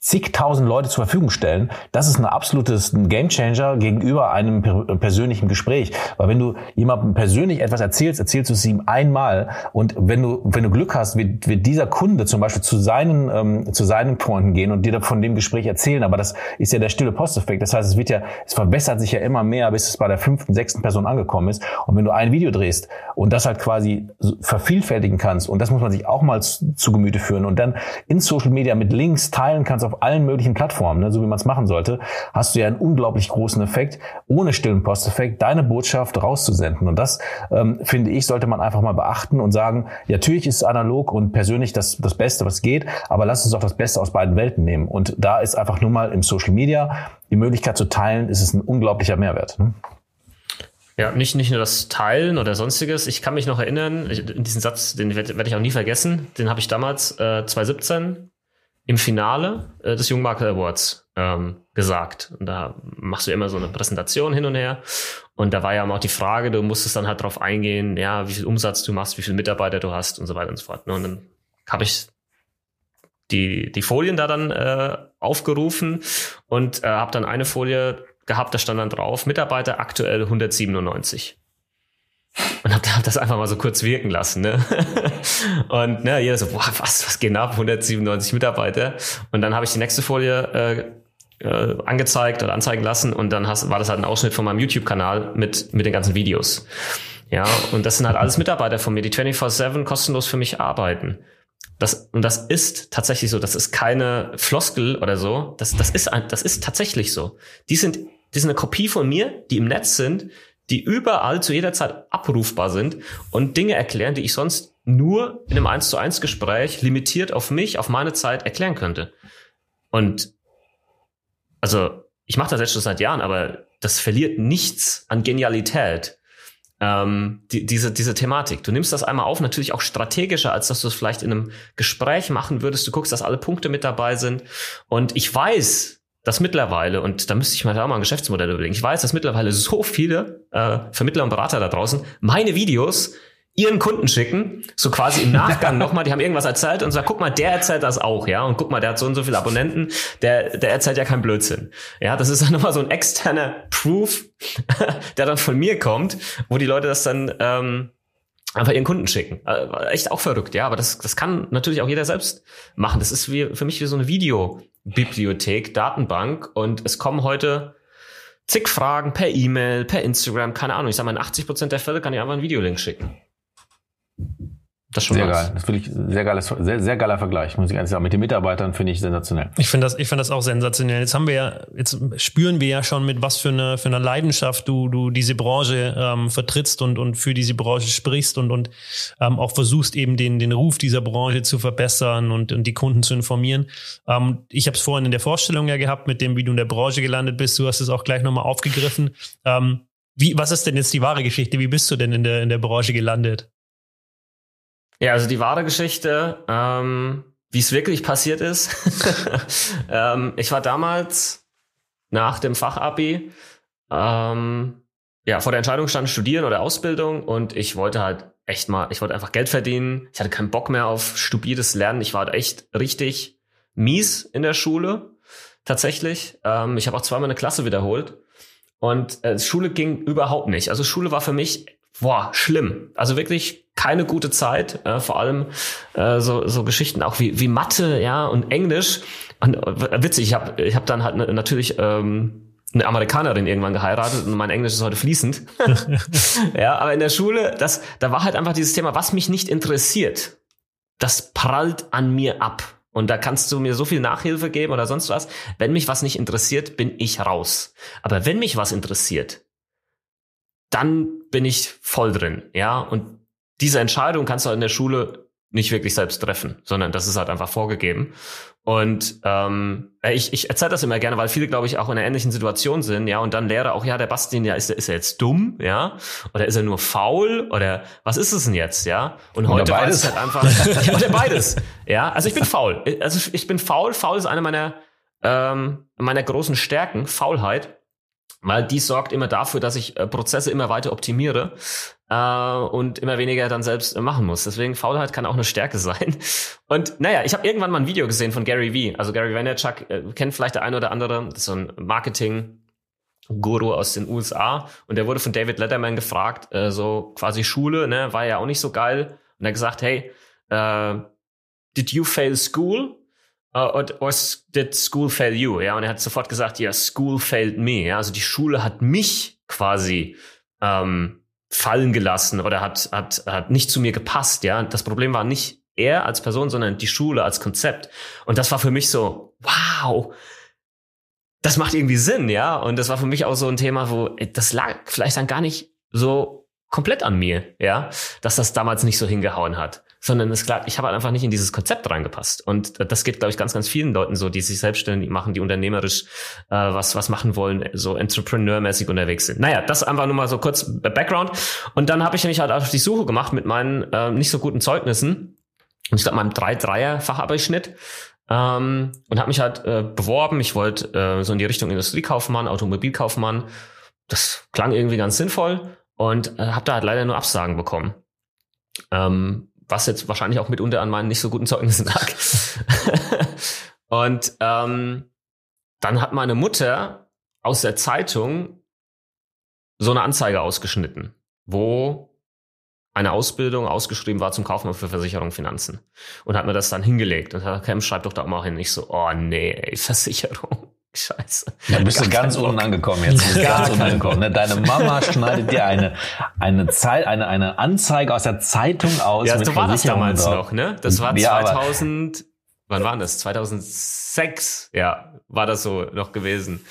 zigtausend Leute zur Verfügung stellen, das ist ein absolutes Gamechanger gegenüber einem persönlichen Gespräch. Weil wenn du jemandem persönlich etwas erzählst, erzählst du es ihm einmal und wenn du, wenn du Glück hast, wird, wird dieser Kunde zum Beispiel zu seinen, ähm, zu seinen Freunden gehen und dir von dem Gespräch erzählen. Aber das ist ja der stille Posteffekt. Das heißt, es wird ja, es verbessert sich ja immer mehr, bis es bei der fünften, sechsten Person angekommen ist. Und wenn du ein Video drehst und das halt quasi vervielfältigen kannst, und das muss man sich auch mal zu, zu Gemüte führen und dann in Social Media mit Links teilen kannst auf allen möglichen Plattformen, ne, so wie man es machen sollte, hast du ja einen unglaublich großen Effekt, ohne stillen Posteffekt deine Botschaft rauszusenden. Und das, ähm, finde ich, sollte man einfach mal beachten und sagen, ja, natürlich ist analog und persönlich das, das Beste, was geht, aber lass uns auch das Beste aus beiden Welten nehmen. Und da ist einfach nur mal im Social Media die Möglichkeit zu teilen, ist es ein unglaublicher Mehrwert. Ne? Ja, nicht, nicht nur das Teilen oder sonstiges. Ich kann mich noch erinnern, ich, diesen Satz, den werde werd ich auch nie vergessen, den habe ich damals äh, 2017 im Finale äh, des Jungmakler Awards ähm, gesagt. Und da machst du immer so eine Präsentation hin und her. Und da war ja auch die Frage, du musstest dann halt drauf eingehen, ja, wie viel Umsatz du machst, wie viele Mitarbeiter du hast und so weiter und so fort. Ne? Und dann habe ich die, die Folien da dann äh, aufgerufen und äh, habe dann eine Folie gehabt, da stand dann drauf, Mitarbeiter aktuell 197. und habe hab das einfach mal so kurz wirken lassen. Ne? und ne, jeder so, boah, was, was geht ab? 197 Mitarbeiter. Und dann habe ich die nächste Folie äh, äh, angezeigt oder anzeigen lassen und dann hast, war das halt ein Ausschnitt von meinem YouTube-Kanal mit, mit den ganzen Videos. Ja, und das sind halt alles Mitarbeiter von mir, die 24-7 kostenlos für mich arbeiten. Das, und das ist tatsächlich so, das ist keine Floskel oder so, das, das, ist, ein, das ist tatsächlich so. Die sind, die sind eine Kopie von mir, die im Netz sind, die überall zu jeder Zeit abrufbar sind und Dinge erklären, die ich sonst nur in einem 1 zu 1 Gespräch limitiert auf mich, auf meine Zeit erklären könnte. Und also ich mache das jetzt schon seit Jahren, aber das verliert nichts an Genialität. Ähm, die, diese, diese Thematik. Du nimmst das einmal auf, natürlich auch strategischer, als dass du es vielleicht in einem Gespräch machen würdest. Du guckst, dass alle Punkte mit dabei sind. Und ich weiß, dass mittlerweile, und da müsste ich mal auch mal ein Geschäftsmodell überlegen, ich weiß, dass mittlerweile so viele äh, Vermittler und Berater da draußen meine Videos ihren Kunden schicken, so quasi im Nachgang nochmal, die haben irgendwas erzählt und sagen, guck mal, der erzählt das auch, ja, und guck mal, der hat so und so viele Abonnenten, der, der erzählt ja keinen Blödsinn. Ja, das ist dann nochmal so ein externer Proof, der dann von mir kommt, wo die Leute das dann ähm, einfach ihren Kunden schicken. Also, echt auch verrückt, ja, aber das, das kann natürlich auch jeder selbst machen. Das ist wie, für mich wie so eine Videobibliothek, Datenbank und es kommen heute zig Fragen per E-Mail, per Instagram, keine Ahnung. Ich sage mal, in 80 Prozent der Fälle kann ich einfach einen Videolink schicken. Das ist schon sehr geil. Das finde ich sehr geiles, sehr, sehr geiler Vergleich, muss ich ehrlich sagen. Mit den Mitarbeitern finde ich sensationell. Ich finde das, ich finde das auch sensationell. Jetzt haben wir ja, jetzt spüren wir ja schon mit was für eine, für eine Leidenschaft du, du diese Branche ähm, vertrittst und, und für diese Branche sprichst und, und ähm, auch versuchst eben den, den Ruf dieser Branche zu verbessern und, und die Kunden zu informieren. Ähm, ich habe es vorhin in der Vorstellung ja gehabt mit dem, wie du in der Branche gelandet bist. Du hast es auch gleich nochmal aufgegriffen. Ähm, wie, was ist denn jetzt die wahre Geschichte? Wie bist du denn in der, in der Branche gelandet? Ja, also die wahre Geschichte, ähm, wie es wirklich passiert ist. ähm, ich war damals nach dem Fachabi, ähm, ja, vor der Entscheidung stand studieren oder Ausbildung und ich wollte halt echt mal, ich wollte einfach Geld verdienen. Ich hatte keinen Bock mehr auf stupides Lernen. Ich war halt echt richtig mies in der Schule, tatsächlich. Ähm, ich habe auch zweimal eine Klasse wiederholt und äh, Schule ging überhaupt nicht. Also Schule war für mich boah, schlimm. Also wirklich keine gute Zeit. Äh, vor allem äh, so, so Geschichten auch wie, wie Mathe, ja, und Englisch. Und, äh, witzig, ich habe ich hab dann halt natürlich ähm, eine Amerikanerin irgendwann geheiratet und mein Englisch ist heute fließend. ja, aber in der Schule, das, da war halt einfach dieses Thema, was mich nicht interessiert, das prallt an mir ab. Und da kannst du mir so viel Nachhilfe geben oder sonst was. Wenn mich was nicht interessiert, bin ich raus. Aber wenn mich was interessiert, dann bin ich voll drin, ja. Und diese Entscheidung kannst du halt in der Schule nicht wirklich selbst treffen, sondern das ist halt einfach vorgegeben. Und ähm, ich, ich erzähle das immer gerne, weil viele, glaube ich, auch in einer ähnlichen Situation sind, ja, und dann lehre auch, ja, der Bastian, ja, ist er, ist er jetzt dumm, ja, oder ist er nur faul, oder was ist es denn jetzt, ja? Und heute weiß es halt einfach, ja, oder beides, ja. Also ich bin faul, also ich bin faul, faul ist eine meiner ähm, meiner großen Stärken, Faulheit weil die sorgt immer dafür, dass ich äh, Prozesse immer weiter optimiere äh, und immer weniger dann selbst äh, machen muss. Deswegen Faulheit kann auch eine Stärke sein. Und naja, ich habe irgendwann mal ein Video gesehen von Gary Vee. Also Gary Vaynerchuk äh, kennt vielleicht der eine oder andere. Das ist so ein Marketing. Guru aus den USA und der wurde von David Letterman gefragt, äh, so quasi Schule, ne, war ja auch nicht so geil und er hat gesagt, hey, äh, did you fail school? Uh, or, or did school fail you? Ja, und er hat sofort gesagt, ja, school failed me. Ja, also die Schule hat mich quasi ähm, fallen gelassen oder hat, hat, hat nicht zu mir gepasst. Ja, das Problem war nicht er als Person, sondern die Schule als Konzept. Und das war für mich so, wow, das macht irgendwie Sinn, ja. Und das war für mich auch so ein Thema, wo das lag vielleicht dann gar nicht so komplett an mir, ja, dass das damals nicht so hingehauen hat sondern es klar, ich habe halt einfach nicht in dieses Konzept reingepasst. Und das geht, glaube ich, ganz, ganz vielen Leuten so, die sich selbstständig machen, die unternehmerisch äh, was, was machen wollen, so entrepreneurmäßig unterwegs sind. Naja, das einfach nur mal so kurz Background. Und dann habe ich mich halt auf die Suche gemacht mit meinen äh, nicht so guten Zeugnissen. Und ich glaube, meinem 3-3er-Fachabischnitt. Ähm, und habe mich halt äh, beworben. Ich wollte äh, so in die Richtung Industriekaufmann, Automobilkaufmann. Das klang irgendwie ganz sinnvoll und äh, habe da halt leider nur Absagen bekommen. Ähm, was jetzt wahrscheinlich auch mitunter an meinen nicht so guten Zeugnissen lag. und ähm, dann hat meine Mutter aus der Zeitung so eine Anzeige ausgeschnitten, wo eine Ausbildung ausgeschrieben war zum Kaufmann für Versicherung und Finanzen. Und hat mir das dann hingelegt und hat gesagt, Cam, schreib doch da auch mal hin. Ich so, oh nee, ey, Versicherung. Scheiße. Da bist du ganz unten angekommen jetzt. Du bist ganz unten angekommen. Ne? Deine Mama schneidet dir eine, eine, Zeit, eine, eine Anzeige aus der Zeitung aus. Ja, so war das damals drauf. noch, ne? Das war 2000, ja, wann war das? 2006, ja, war das so noch gewesen.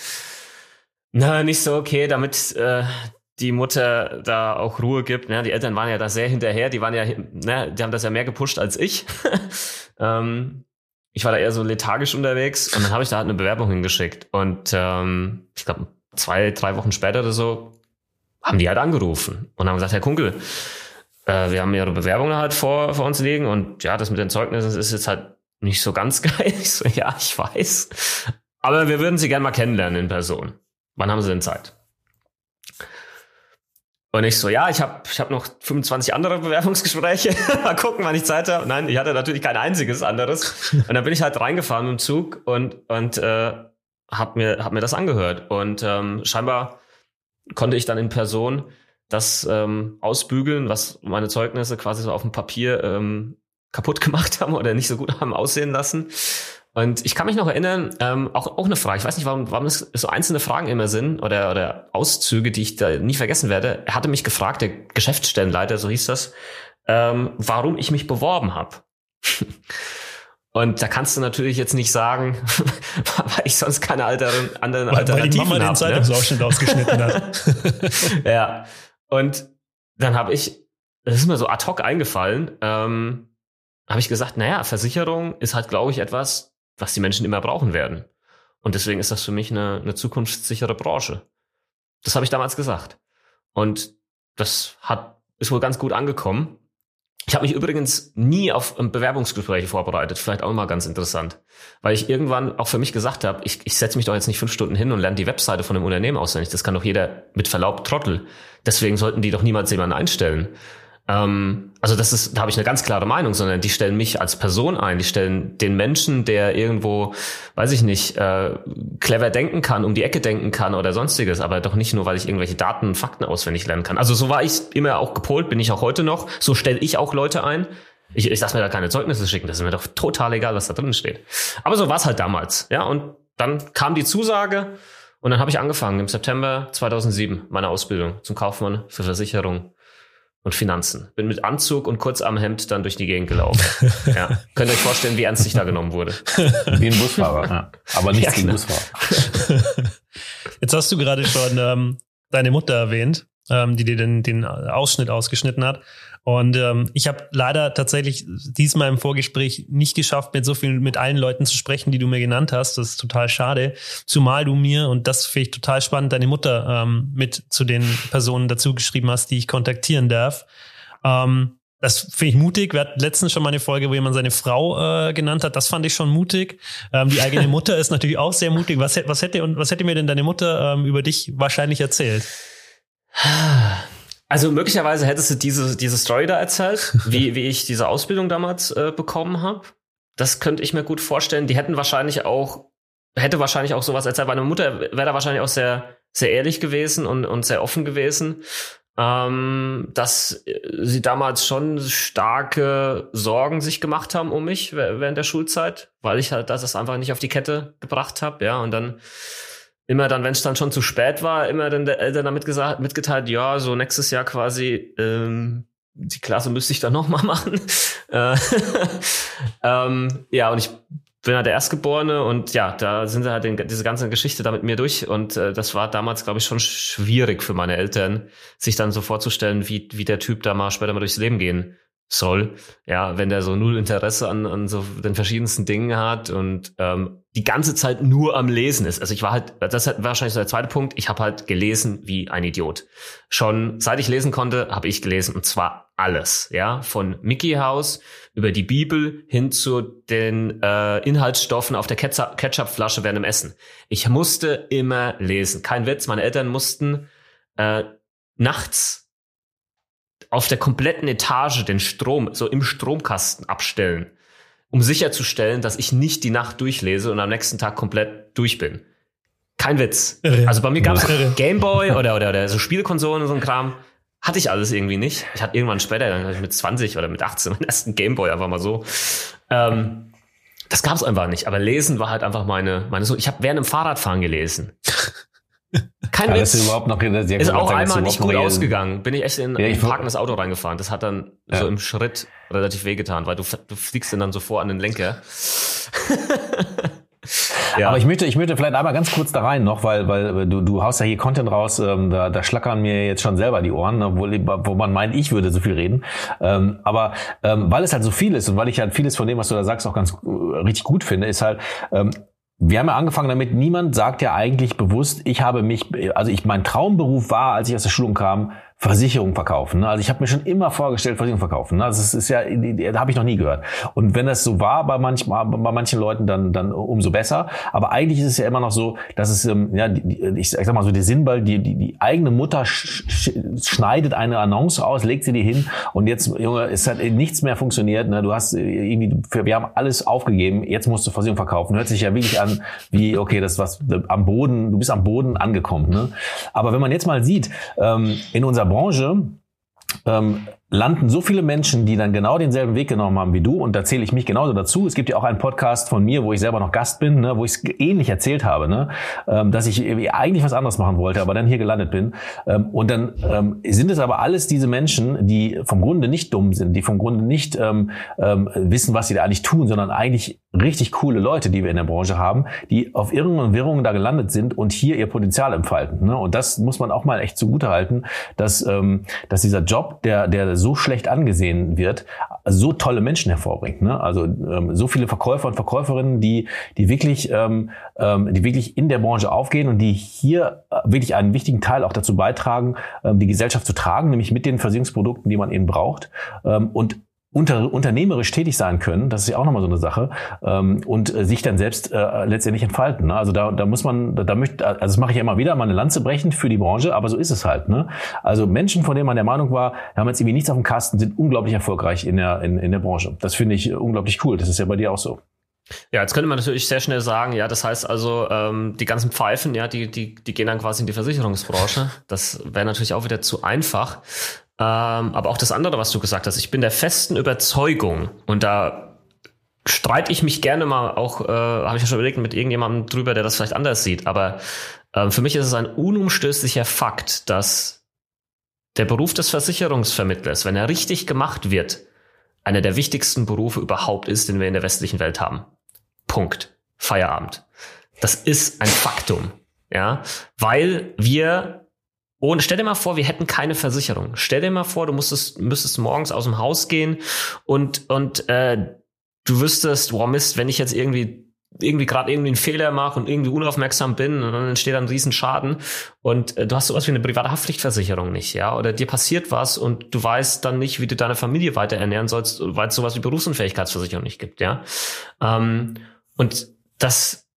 Na, nicht so okay, damit äh, die Mutter da auch Ruhe gibt. Ne? Die Eltern waren ja da sehr hinterher, die waren ja, ne, die haben das ja mehr gepusht als ich. ähm, ich war da eher so lethargisch unterwegs und dann habe ich da halt eine Bewerbung hingeschickt. Und ähm, ich glaube, zwei, drei Wochen später oder so haben die halt angerufen und haben gesagt, Herr Kunkel, äh, wir haben Ihre Bewerbung halt vor, vor uns liegen und ja, das mit den Zeugnissen ist jetzt halt nicht so ganz geil. Ich so, ja, ich weiß. Aber wir würden Sie gerne mal kennenlernen in Person. Wann haben Sie denn Zeit? Und ich so, ja, ich habe ich hab noch 25 andere Bewerbungsgespräche. Mal gucken, wann ich Zeit habe. Nein, ich hatte natürlich kein einziges anderes. Und dann bin ich halt reingefahren mit dem Zug und, und äh, hab mir, hab mir das angehört. Und ähm, scheinbar konnte ich dann in Person das ähm, ausbügeln, was meine Zeugnisse quasi so auf dem Papier ähm, kaputt gemacht haben oder nicht so gut haben aussehen lassen. Und ich kann mich noch erinnern, ähm, auch, auch eine Frage, ich weiß nicht, warum, warum es so einzelne Fragen immer sind oder, oder Auszüge, die ich da nie vergessen werde. Er hatte mich gefragt, der Geschäftsstellenleiter, so hieß das, ähm, warum ich mich beworben habe. Und da kannst du natürlich jetzt nicht sagen, weil ich sonst keine anderen, anderen weil, Alternativen habe. Weil die Mama hab, den Zeitungsausschnitt ne? ausgeschnitten hat. ja. Und dann habe ich, das ist mir so ad hoc eingefallen, ähm, habe ich gesagt, naja, Versicherung ist halt, glaube ich, etwas, was die Menschen immer brauchen werden. Und deswegen ist das für mich eine, eine zukunftssichere Branche. Das habe ich damals gesagt. Und das hat, ist wohl ganz gut angekommen. Ich habe mich übrigens nie auf Bewerbungsgespräche vorbereitet. Vielleicht auch mal ganz interessant. Weil ich irgendwann auch für mich gesagt habe, ich, ich setze mich doch jetzt nicht fünf Stunden hin und lerne die Webseite von einem Unternehmen auswendig. Das kann doch jeder mit Verlaub Trottel. Deswegen sollten die doch niemals jemanden einstellen. Ähm, also das ist, da habe ich eine ganz klare Meinung, sondern die stellen mich als Person ein, die stellen den Menschen, der irgendwo, weiß ich nicht, äh, clever denken kann, um die Ecke denken kann oder sonstiges, aber doch nicht nur, weil ich irgendwelche Daten und Fakten auswendig lernen kann. Also so war ich immer auch gepolt, bin ich auch heute noch. So stelle ich auch Leute ein. Ich, ich lasse mir da keine Zeugnisse schicken, das ist mir doch total egal, was da drin steht. Aber so war es halt damals, ja. Und dann kam die Zusage und dann habe ich angefangen im September 2007 meine Ausbildung zum Kaufmann für Versicherung und Finanzen. Bin mit Anzug und kurz am Hemd dann durch die Gegend gelaufen. ja. Könnt ihr euch vorstellen, wie ernst ich da genommen wurde. Wie ein Busfahrer, ja. aber nichts ja, gegen genau. Busfahrer. Jetzt hast du gerade schon ähm, deine Mutter erwähnt, ähm, die dir den, den Ausschnitt ausgeschnitten hat. Und ähm, ich habe leider tatsächlich diesmal im Vorgespräch nicht geschafft, mit so viel mit allen Leuten zu sprechen, die du mir genannt hast. Das ist total schade. Zumal du mir, und das finde ich total spannend, deine Mutter ähm, mit zu den Personen dazu geschrieben hast, die ich kontaktieren darf. Ähm, das finde ich mutig. Wir hatten letztens schon mal eine Folge, wo jemand seine Frau äh, genannt hat. Das fand ich schon mutig. Ähm, die eigene Mutter ist natürlich auch sehr mutig. Was, was, hätte, und was hätte mir denn deine Mutter ähm, über dich wahrscheinlich erzählt? Also möglicherweise hättest du diese, diese Story da erzählt, wie, wie ich diese Ausbildung damals äh, bekommen habe. Das könnte ich mir gut vorstellen. Die hätten wahrscheinlich auch, hätte wahrscheinlich auch sowas erzählt. Meine Mutter wäre da wahrscheinlich auch sehr, sehr ehrlich gewesen und, und sehr offen gewesen, ähm, dass sie damals schon starke Sorgen sich gemacht haben um mich während der Schulzeit, weil ich halt das einfach nicht auf die Kette gebracht habe, ja, und dann immer dann, wenn es dann schon zu spät war, immer dann der Eltern damit gesagt, mitgeteilt, ja, so nächstes Jahr quasi ähm, die Klasse müsste ich dann noch mal machen. Äh, ähm, ja, und ich bin halt der Erstgeborene und ja, da sind sie halt den, diese ganze Geschichte da mit mir durch und äh, das war damals, glaube ich, schon schwierig für meine Eltern, sich dann so vorzustellen, wie, wie der Typ da mal später mal durchs Leben gehen soll. Ja, wenn der so null Interesse an, an so den verschiedensten Dingen hat und ähm, die ganze Zeit nur am Lesen ist. Also ich war halt, das ist wahrscheinlich so der zweite Punkt, ich habe halt gelesen wie ein Idiot. Schon seit ich lesen konnte, habe ich gelesen und zwar alles, ja, von Mickey House über die Bibel hin zu den äh, Inhaltsstoffen auf der Ketchupflasche während dem Essen. Ich musste immer lesen. Kein Witz, meine Eltern mussten äh, nachts auf der kompletten Etage den Strom so im Stromkasten abstellen, um sicherzustellen, dass ich nicht die Nacht durchlese und am nächsten Tag komplett durch bin. Kein Witz. Irre. Also bei mir gab es Gameboy oder, oder, oder so Spielkonsolen und so ein Kram. hatte ich alles irgendwie nicht. Ich hatte irgendwann später, dann hatte ich mit 20 oder mit 18 meinen ersten Gameboy einfach mal so. Ähm, das gab es einfach nicht. Aber Lesen war halt einfach meine, meine so. Ich habe während dem Fahrradfahren gelesen. Kein ja, Witz. ist überhaupt noch ist auch sagen, einmal nicht gut ausgegangen. Bin ich echt in ja, ein parkendes Auto reingefahren. Das hat dann ja. so im Schritt relativ wehgetan, weil du, du fliegst dann so vor an den Lenker. Ja. Aber ich möchte, ich möchte vielleicht einmal ganz kurz da rein noch, weil, weil du, du haust ja hier Content raus, ähm, da, da schlackern mir jetzt schon selber die Ohren, ne, wo, wo man meint, ich würde so viel reden. Ähm, aber ähm, weil es halt so viel ist und weil ich halt vieles von dem, was du da sagst, auch ganz äh, richtig gut finde, ist halt, ähm, wir haben ja angefangen damit, niemand sagt ja eigentlich bewusst, ich habe mich, also ich, mein Traumberuf war, als ich aus der Schulung kam, Versicherung verkaufen. Ne? Also ich habe mir schon immer vorgestellt, Versicherung verkaufen. Ne? Also es ist ja, da habe ich noch nie gehört. Und wenn das so war bei, manch, bei manchen Leuten, dann, dann umso besser. Aber eigentlich ist es ja immer noch so, dass es, ähm, ja, ich sag mal so, die Sinnball, die, die, die eigene Mutter sch schneidet eine Annonce aus, legt sie die hin und jetzt, Junge, es hat nichts mehr funktioniert. Ne? Du hast irgendwie, wir haben alles aufgegeben, jetzt musst du Versicherung verkaufen. Hört sich ja wirklich an wie, okay, das was am Boden, du bist am Boden angekommen. Ne? Aber wenn man jetzt mal sieht, ähm, in unserer Branche ähm, landen so viele Menschen, die dann genau denselben Weg genommen haben wie du, und da zähle ich mich genauso dazu. Es gibt ja auch einen Podcast von mir, wo ich selber noch Gast bin, ne, wo ich es ähnlich erzählt habe, ne, ähm, dass ich eigentlich was anderes machen wollte, aber dann hier gelandet bin. Ähm, und dann ähm, sind es aber alles diese Menschen, die vom Grunde nicht dumm sind, die vom Grunde nicht ähm, ähm, wissen, was sie da eigentlich tun, sondern eigentlich richtig coole Leute, die wir in der Branche haben, die auf Irrungen und Wirrungen da gelandet sind und hier ihr Potenzial entfalten. Ne? Und das muss man auch mal echt zugutehalten, dass, ähm, dass dieser Job, der, der so schlecht angesehen wird, so tolle Menschen hervorbringt. Ne? Also ähm, so viele Verkäufer und Verkäuferinnen, die, die wirklich, ähm, ähm, die wirklich in der Branche aufgehen und die hier äh, wirklich einen wichtigen Teil auch dazu beitragen, ähm, die Gesellschaft zu tragen, nämlich mit den Versicherungsprodukten, die man eben braucht. Ähm, und unter, unternehmerisch tätig sein können, das ist ja auch nochmal so eine Sache, ähm, und äh, sich dann selbst äh, letztendlich entfalten. Ne? Also da, da muss man, da, da möchte, also das mache ich ja immer wieder, mal eine Lanze brechen für die Branche, aber so ist es halt. Ne? Also Menschen, von denen man der Meinung war, haben jetzt irgendwie nichts auf dem Kasten, sind unglaublich erfolgreich in der, in, in der Branche. Das finde ich unglaublich cool. Das ist ja bei dir auch so. Ja, jetzt könnte man natürlich sehr schnell sagen, ja, das heißt also, ähm, die ganzen Pfeifen, ja, die, die, die gehen dann quasi in die Versicherungsbranche. Das wäre natürlich auch wieder zu einfach. Ähm, aber auch das andere, was du gesagt hast, ich bin der festen Überzeugung und da streite ich mich gerne mal auch, äh, habe ich ja schon überlegt, mit irgendjemandem drüber, der das vielleicht anders sieht. Aber äh, für mich ist es ein unumstößlicher Fakt, dass der Beruf des Versicherungsvermittlers, wenn er richtig gemacht wird, einer der wichtigsten Berufe überhaupt ist, den wir in der westlichen Welt haben. Punkt. Feierabend. Das ist ein Faktum. Ja, weil wir und stell dir mal vor, wir hätten keine Versicherung. Stell dir mal vor, du musstest, müsstest morgens aus dem Haus gehen und, und äh, du wüsstest, wow Mist, wenn ich jetzt irgendwie irgendwie gerade irgendwie einen Fehler mache und irgendwie unaufmerksam bin und dann entsteht ein Riesenschaden und äh, du hast sowas wie eine private Haftpflichtversicherung nicht, ja, oder dir passiert was und du weißt dann nicht, wie du deine Familie weiter ernähren sollst, weil es sowas wie Berufsunfähigkeitsversicherung nicht gibt, ja. Ähm, und das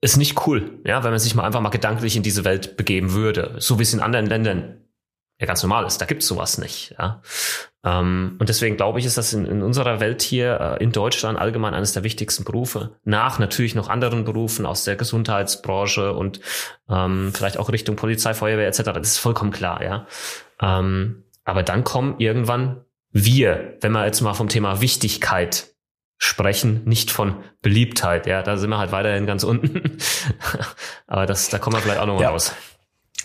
ist nicht cool, ja, wenn man sich mal einfach mal gedanklich in diese Welt begeben würde, so wie es in anderen Ländern ja ganz normal ist. Da gibt's sowas nicht. Ja. Ähm, und deswegen glaube ich, ist das in, in unserer Welt hier äh, in Deutschland allgemein eines der wichtigsten Berufe. Nach natürlich noch anderen Berufen aus der Gesundheitsbranche und ähm, vielleicht auch Richtung Polizei, Feuerwehr etc. Das ist vollkommen klar, ja. Ähm, aber dann kommen irgendwann wir, wenn wir jetzt mal vom Thema Wichtigkeit sprechen, nicht von Beliebtheit. Ja, da sind wir halt weiterhin ganz unten. Aber das, da kommen wir vielleicht auch noch mal ja. raus.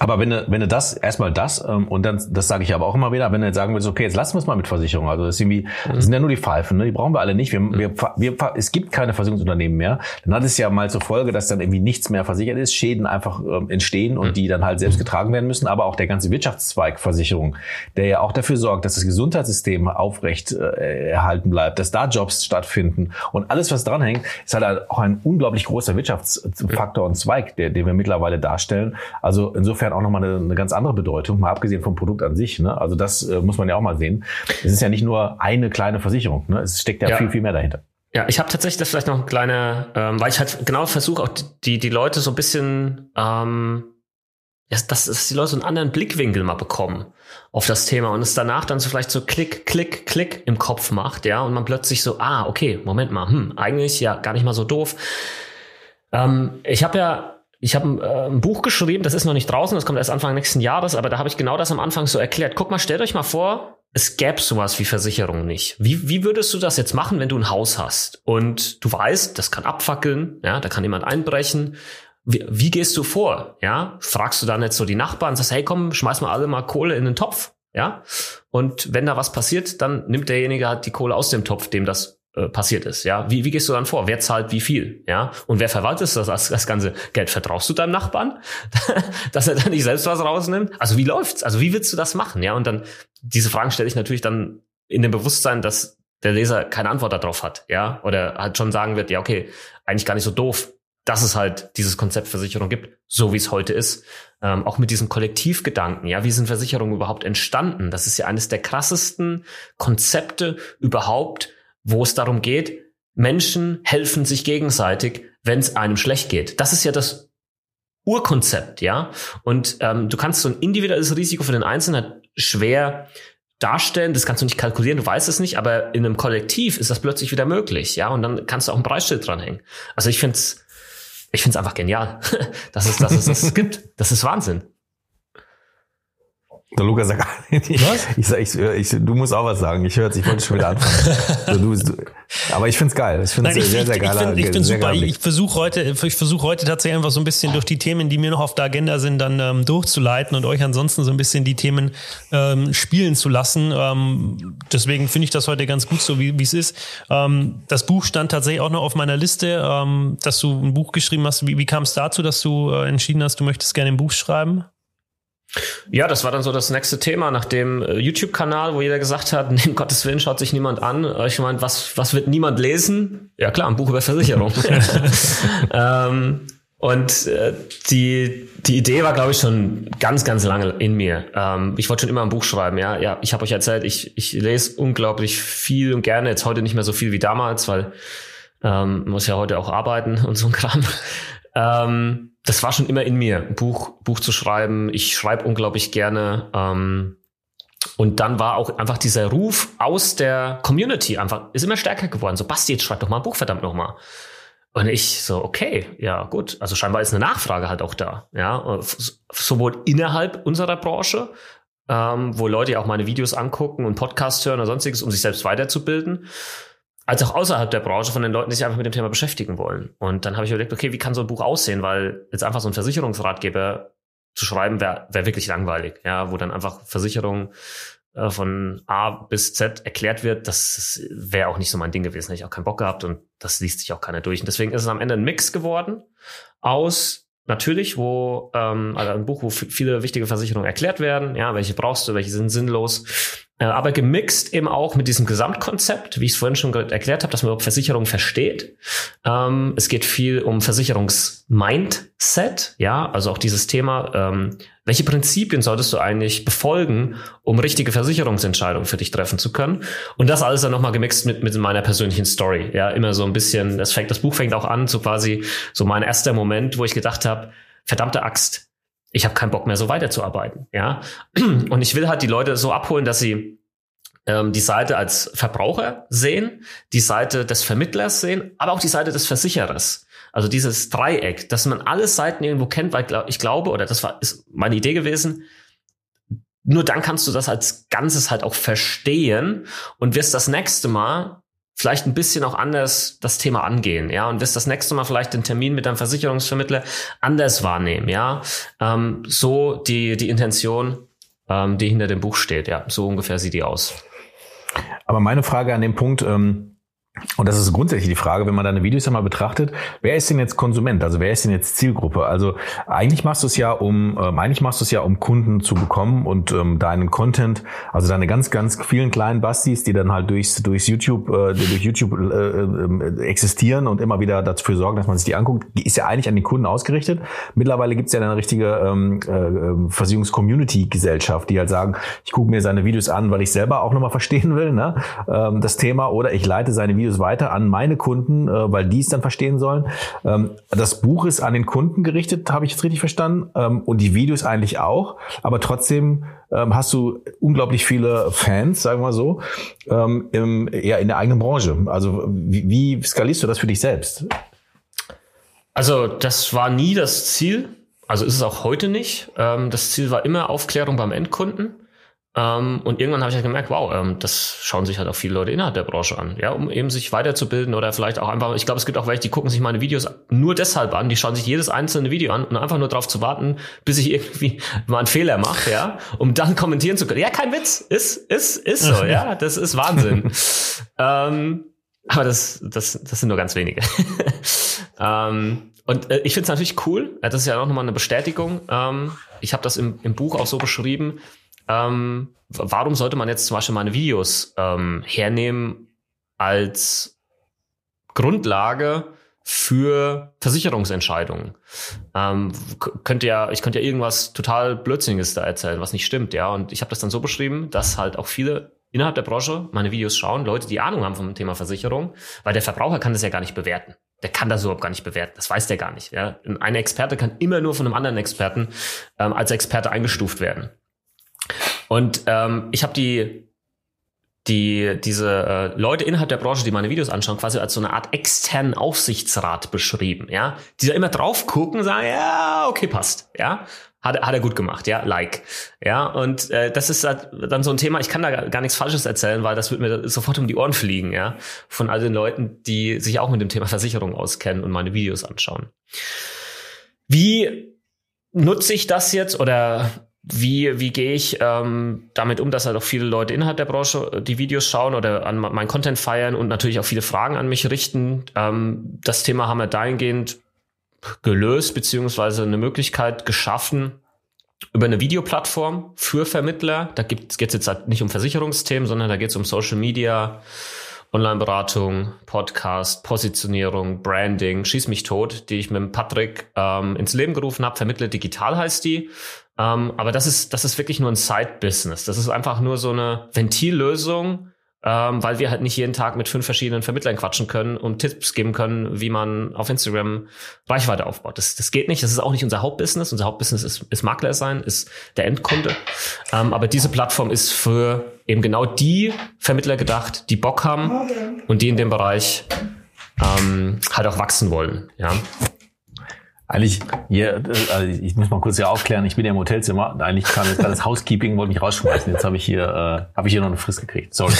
Aber wenn du, wenn du das, erstmal das, ähm, und dann, das sage ich aber auch immer wieder, wenn du jetzt sagen willst, okay, jetzt lassen wir es mal mit Versicherung. Also das, ist irgendwie, das mhm. sind ja nur die Pfeifen, ne? die brauchen wir alle nicht. Wir, mhm. wir, wir, es gibt keine Versicherungsunternehmen mehr. Dann hat es ja mal zur Folge, dass dann irgendwie nichts mehr versichert ist, Schäden einfach ähm, entstehen und mhm. die dann halt selbst getragen werden müssen. Aber auch der ganze Wirtschaftszweig Versicherung, der ja auch dafür sorgt, dass das Gesundheitssystem aufrecht äh, erhalten bleibt, dass da Jobs stattfinden und alles, was dranhängt, ist halt auch ein unglaublich großer Wirtschaftsfaktor und Zweig, der, den wir mittlerweile darstellen. Also insofern insofern auch nochmal eine, eine ganz andere Bedeutung, mal abgesehen vom Produkt an sich. Ne? Also das äh, muss man ja auch mal sehen. Es ist ja nicht nur eine kleine Versicherung, ne? es steckt ja, ja. viel, viel mehr dahinter. Ja, ich habe tatsächlich das vielleicht noch ein kleiner, ähm, weil ich halt genau versuche, auch die, die Leute so ein bisschen, ähm, ja, dass, dass die Leute so einen anderen Blickwinkel mal bekommen auf das Thema und es danach dann so vielleicht so Klick, Klick, Klick im Kopf macht, ja, und man plötzlich so, ah, okay, Moment mal, hm, eigentlich ja gar nicht mal so doof. Ähm, ich habe ja ich habe äh, ein Buch geschrieben, das ist noch nicht draußen, das kommt erst Anfang nächsten Jahres, aber da habe ich genau das am Anfang so erklärt. Guck mal, stellt euch mal vor, es gäbe sowas wie Versicherung nicht. Wie, wie würdest du das jetzt machen, wenn du ein Haus hast und du weißt, das kann abfackeln, ja, da kann jemand einbrechen. Wie, wie gehst du vor? Ja, fragst du dann jetzt so die Nachbarn, sagst, hey, komm, schmeiß mal alle mal Kohle in den Topf, ja? Und wenn da was passiert, dann nimmt derjenige halt die Kohle aus dem Topf, dem das äh, passiert ist. Ja, wie, wie gehst du dann vor? Wer zahlt wie viel? Ja, und wer verwaltet das, das, das ganze Geld? Vertraust du deinem Nachbarn, dass er dann nicht selbst was rausnimmt? Also wie läuft's? Also wie willst du das machen? Ja, und dann diese Fragen stelle ich natürlich dann in dem Bewusstsein, dass der Leser keine Antwort darauf hat. Ja, oder halt schon sagen wird, ja okay, eigentlich gar nicht so doof, dass es halt dieses Konzept Versicherung gibt, so wie es heute ist. Ähm, auch mit diesem Kollektivgedanken, ja, wie sind Versicherungen überhaupt entstanden? Das ist ja eines der krassesten Konzepte überhaupt, wo es darum geht, Menschen helfen sich gegenseitig, wenn es einem schlecht geht. Das ist ja das Urkonzept, ja. Und ähm, du kannst so ein individuelles Risiko für den Einzelnen halt schwer darstellen, das kannst du nicht kalkulieren, du weißt es nicht, aber in einem Kollektiv ist das plötzlich wieder möglich, ja, und dann kannst du auch ein Preisschild dranhängen. Also ich finde es ich find's einfach genial, dass es, dass es das gibt. Das ist Wahnsinn. Der Lukas sagt, was? Ich, sag, ich, ich, du musst auch was sagen. Ich höre ich wollte schon wieder anfangen. du, du, aber ich find's geil. Ich finde es sehr, sehr geil. Ich finde ich find super. Ich, ich versuche heute, ich versuche heute tatsächlich einfach so ein bisschen durch die Themen, die mir noch auf der Agenda sind, dann ähm, durchzuleiten und euch ansonsten so ein bisschen die Themen ähm, spielen zu lassen. Ähm, deswegen finde ich das heute ganz gut, so wie es ist. Ähm, das Buch stand tatsächlich auch noch auf meiner Liste, ähm, dass du ein Buch geschrieben hast. Wie, wie kam es dazu, dass du äh, entschieden hast, du möchtest gerne ein Buch schreiben? Ja, das war dann so das nächste Thema nach dem äh, YouTube-Kanal, wo jeder gesagt hat, um Gottes Willen schaut sich niemand an. Äh, ich meine, was, was wird niemand lesen? Ja klar, ein Buch über Versicherung. ähm, und äh, die, die Idee war, glaube ich, schon ganz, ganz lange in mir. Ähm, ich wollte schon immer ein Buch schreiben, ja. Ja, ich habe euch erzählt, ich, ich lese unglaublich viel und gerne, jetzt heute nicht mehr so viel wie damals, weil ähm, muss ja heute auch arbeiten und so ein Kram. Ähm, das war schon immer in mir, ein Buch, Buch zu schreiben. Ich schreibe unglaublich gerne. Ähm, und dann war auch einfach dieser Ruf aus der Community einfach, ist immer stärker geworden. So, Basti, jetzt schreib doch mal ein Buch, verdammt nochmal. Und ich so, okay, ja, gut. Also scheinbar ist eine Nachfrage halt auch da. Ja, sowohl innerhalb unserer Branche, ähm, wo Leute ja auch meine Videos angucken und Podcasts hören oder sonstiges, um sich selbst weiterzubilden, als auch außerhalb der Branche von den Leuten, die sich einfach mit dem Thema beschäftigen wollen. Und dann habe ich überlegt, okay, wie kann so ein Buch aussehen? Weil jetzt einfach so ein Versicherungsratgeber zu schreiben, wäre wär wirklich langweilig, ja, wo dann einfach Versicherung äh, von A bis Z erklärt wird, das wäre auch nicht so mein Ding gewesen. Hätte ich auch keinen Bock gehabt und das liest sich auch keiner durch. Und deswegen ist es am Ende ein Mix geworden aus natürlich, wo ähm, also ein Buch, wo viele wichtige Versicherungen erklärt werden, ja, welche brauchst du, welche sind sinnlos, aber gemixt eben auch mit diesem Gesamtkonzept, wie ich es vorhin schon erklärt habe, dass man Versicherung versteht. Ähm, es geht viel um Versicherungsmindset, ja, also auch dieses Thema, ähm, welche Prinzipien solltest du eigentlich befolgen, um richtige Versicherungsentscheidungen für dich treffen zu können? Und das alles dann nochmal gemixt mit, mit meiner persönlichen Story, ja, immer so ein bisschen, das fängt, das Buch fängt auch an, so quasi so mein erster Moment, wo ich gedacht habe, verdammte Axt, ich habe keinen Bock mehr so weiterzuarbeiten. Ja, und ich will halt die Leute so abholen, dass sie ähm, die Seite als Verbraucher sehen, die Seite des Vermittlers sehen, aber auch die Seite des Versicherers. Also dieses Dreieck, dass man alle Seiten irgendwo kennt, weil ich glaube, oder das war ist meine Idee gewesen, nur dann kannst du das als Ganzes halt auch verstehen und wirst das nächste Mal vielleicht ein bisschen auch anders das Thema angehen, ja, und wirst das nächste Mal vielleicht den Termin mit deinem Versicherungsvermittler anders wahrnehmen, ja. Ähm, so die, die Intention, ähm, die hinter dem Buch steht, ja, so ungefähr sieht die aus. Aber meine Frage an dem Punkt, ähm und das ist grundsätzlich die Frage, wenn man deine Videos einmal betrachtet, wer ist denn jetzt Konsument? Also wer ist denn jetzt Zielgruppe? Also eigentlich machst du es ja, um ähm, eigentlich machst du es ja, um Kunden zu bekommen und ähm, deinen Content, also deine ganz, ganz vielen kleinen Bastis, die dann halt durchs, durchs YouTube, äh, durch YouTube äh, äh, existieren und immer wieder dafür sorgen, dass man sich die anguckt, die ist ja eigentlich an die Kunden ausgerichtet. Mittlerweile gibt es ja eine richtige ähm, äh, Versicherungs-Community-Gesellschaft, die halt sagen, ich gucke mir seine Videos an, weil ich selber auch nochmal verstehen will, ne, ähm, das Thema, oder ich leite seine Videos weiter an meine Kunden, äh, weil die es dann verstehen sollen. Ähm, das Buch ist an den Kunden gerichtet, habe ich jetzt richtig verstanden, ähm, und die Videos eigentlich auch. Aber trotzdem ähm, hast du unglaublich viele Fans, sagen wir so, ähm, im, ja, in der eigenen Branche. Also wie, wie skalierst du das für dich selbst? Also das war nie das Ziel. Also ist es auch heute nicht. Ähm, das Ziel war immer Aufklärung beim Endkunden. Ähm, und irgendwann habe ich halt gemerkt, wow, ähm, das schauen sich halt auch viele Leute innerhalb der Branche an, ja, um eben sich weiterzubilden oder vielleicht auch einfach, ich glaube, es gibt auch welche, die gucken sich meine Videos nur deshalb an, die schauen sich jedes einzelne Video an und einfach nur darauf zu warten, bis ich irgendwie mal einen Fehler mache, ja, um dann kommentieren zu können. Ja, kein Witz, ist, ist, ist so, ja, das ist Wahnsinn. ähm, aber das, das, das sind nur ganz wenige. ähm, und äh, ich finde es natürlich cool, das ist ja auch nochmal eine Bestätigung. Ähm, ich habe das im, im Buch auch so beschrieben, ähm, warum sollte man jetzt zum Beispiel meine Videos ähm, hernehmen als Grundlage für Versicherungsentscheidungen? Ähm, könnte ja, ich könnte ja irgendwas total Blödsinniges da erzählen, was nicht stimmt, ja. Und ich habe das dann so beschrieben, dass halt auch viele innerhalb der Branche meine Videos schauen, Leute, die Ahnung haben vom Thema Versicherung, weil der Verbraucher kann das ja gar nicht bewerten. Der kann das überhaupt gar nicht bewerten. Das weiß der gar nicht. Ja? Ein Experte kann immer nur von einem anderen Experten ähm, als Experte eingestuft werden. Und ähm, ich habe die die diese äh, Leute innerhalb der Branche, die meine Videos anschauen, quasi als so eine Art externen Aufsichtsrat beschrieben, ja, die da immer drauf gucken, sagen, ja, okay, passt, ja, hat, hat er gut gemacht, ja, like, ja, und äh, das ist halt dann so ein Thema. Ich kann da gar nichts Falsches erzählen, weil das wird mir sofort um die Ohren fliegen, ja, von all den Leuten, die sich auch mit dem Thema Versicherung auskennen und meine Videos anschauen. Wie nutze ich das jetzt oder wie, wie gehe ich ähm, damit um, dass halt auch viele Leute innerhalb der Branche äh, die Videos schauen oder an meinen Content feiern und natürlich auch viele Fragen an mich richten. Ähm, das Thema haben wir dahingehend gelöst, beziehungsweise eine Möglichkeit geschaffen, über eine Videoplattform für Vermittler. Da geht es jetzt halt nicht um Versicherungsthemen, sondern da geht es um Social Media, Online-Beratung, Podcast, Positionierung, Branding, Schieß mich tot, die ich mit Patrick ähm, ins Leben gerufen habe. Vermittler Digital heißt die. Ähm, aber das ist, das ist wirklich nur ein Side-Business. Das ist einfach nur so eine Ventillösung, ähm, weil wir halt nicht jeden Tag mit fünf verschiedenen Vermittlern quatschen können und Tipps geben können, wie man auf Instagram Reichweite aufbaut. Das, das geht nicht. Das ist auch nicht unser Hauptbusiness. Unser Hauptbusiness ist, ist Makler sein, ist der Endkunde. Ähm, aber diese Plattform ist für eben genau die Vermittler gedacht, die Bock haben und die in dem Bereich ähm, halt auch wachsen wollen. Ja. Eigentlich, hier, also ich muss mal kurz hier aufklären, ich bin ja im Hotelzimmer. Eigentlich kam jetzt gerade das Housekeeping, wollte mich rausschmeißen. Jetzt habe ich hier, äh, habe ich hier noch eine Frist gekriegt. Sorry.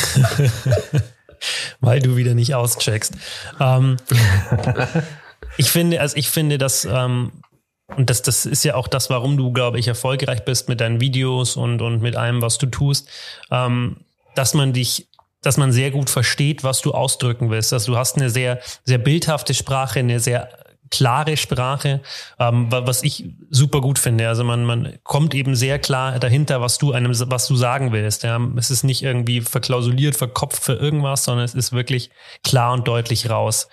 Weil du wieder nicht auscheckst. Ähm, ich finde, also ich finde, dass ähm, und das, das ist ja auch das, warum du, glaube ich, erfolgreich bist mit deinen Videos und, und mit allem, was du tust, ähm, dass man dich dass man sehr gut versteht, was du ausdrücken willst. Also du hast eine sehr, sehr bildhafte Sprache, eine sehr klare Sprache, ähm, was ich super gut finde. Also man, man kommt eben sehr klar dahinter, was du einem, was du sagen willst. Ja. Es ist nicht irgendwie verklausuliert, verkopft für irgendwas, sondern es ist wirklich klar und deutlich raus.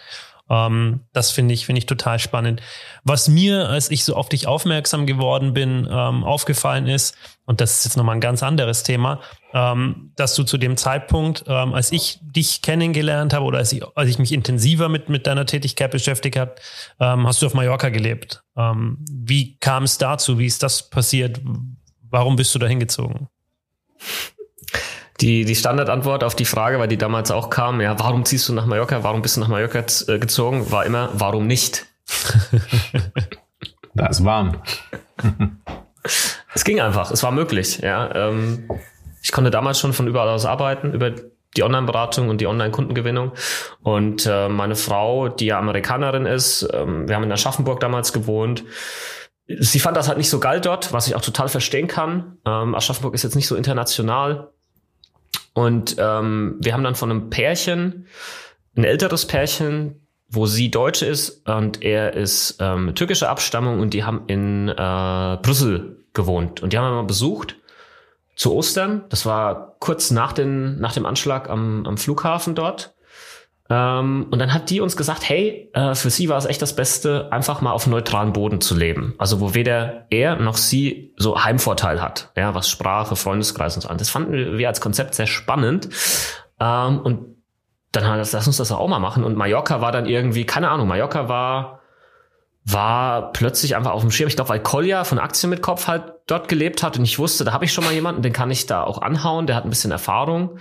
Ähm, das finde ich, finde ich total spannend. Was mir, als ich so auf dich aufmerksam geworden bin, ähm, aufgefallen ist, und das ist jetzt nochmal ein ganz anderes Thema, ähm, dass du zu dem Zeitpunkt, ähm, als ich dich kennengelernt habe oder als ich, als ich mich intensiver mit, mit deiner Tätigkeit beschäftigt habe, ähm, hast du auf Mallorca gelebt. Ähm, wie kam es dazu? Wie ist das passiert? Warum bist du da hingezogen? Die, die Standardantwort auf die Frage, weil die damals auch kam, ja, warum ziehst du nach Mallorca, warum bist du nach Mallorca äh, gezogen, war immer, warum nicht? da ist warm. es ging einfach, es war möglich, ja. Ähm, ich konnte damals schon von überall aus arbeiten, über die Online-Beratung und die Online-Kundengewinnung. Und äh, meine Frau, die ja Amerikanerin ist, ähm, wir haben in Aschaffenburg damals gewohnt, sie fand das halt nicht so geil dort, was ich auch total verstehen kann. Ähm, Aschaffenburg ist jetzt nicht so international. Und ähm, wir haben dann von einem Pärchen, ein älteres Pärchen, wo sie Deutsche ist und er ist ähm, türkische Abstammung und die haben in äh, Brüssel gewohnt. Und die haben wir mal besucht zu Ostern. Das war kurz nach, den, nach dem Anschlag am, am Flughafen dort. Ähm, und dann hat die uns gesagt, hey, äh, für sie war es echt das Beste, einfach mal auf neutralen Boden zu leben. Also wo weder er noch sie so Heimvorteil hat, ja, was Sprache, Freundeskreis und so an. Das fanden wir als Konzept sehr spannend. Ähm, und dann wir das, lass uns das auch mal machen. Und Mallorca war dann irgendwie, keine Ahnung, Mallorca war, war plötzlich einfach auf dem Schirm. Ich glaube, weil Kolja von Aktien mit Kopf halt dort gelebt hat und ich wusste, da habe ich schon mal jemanden, den kann ich da auch anhauen, der hat ein bisschen Erfahrung.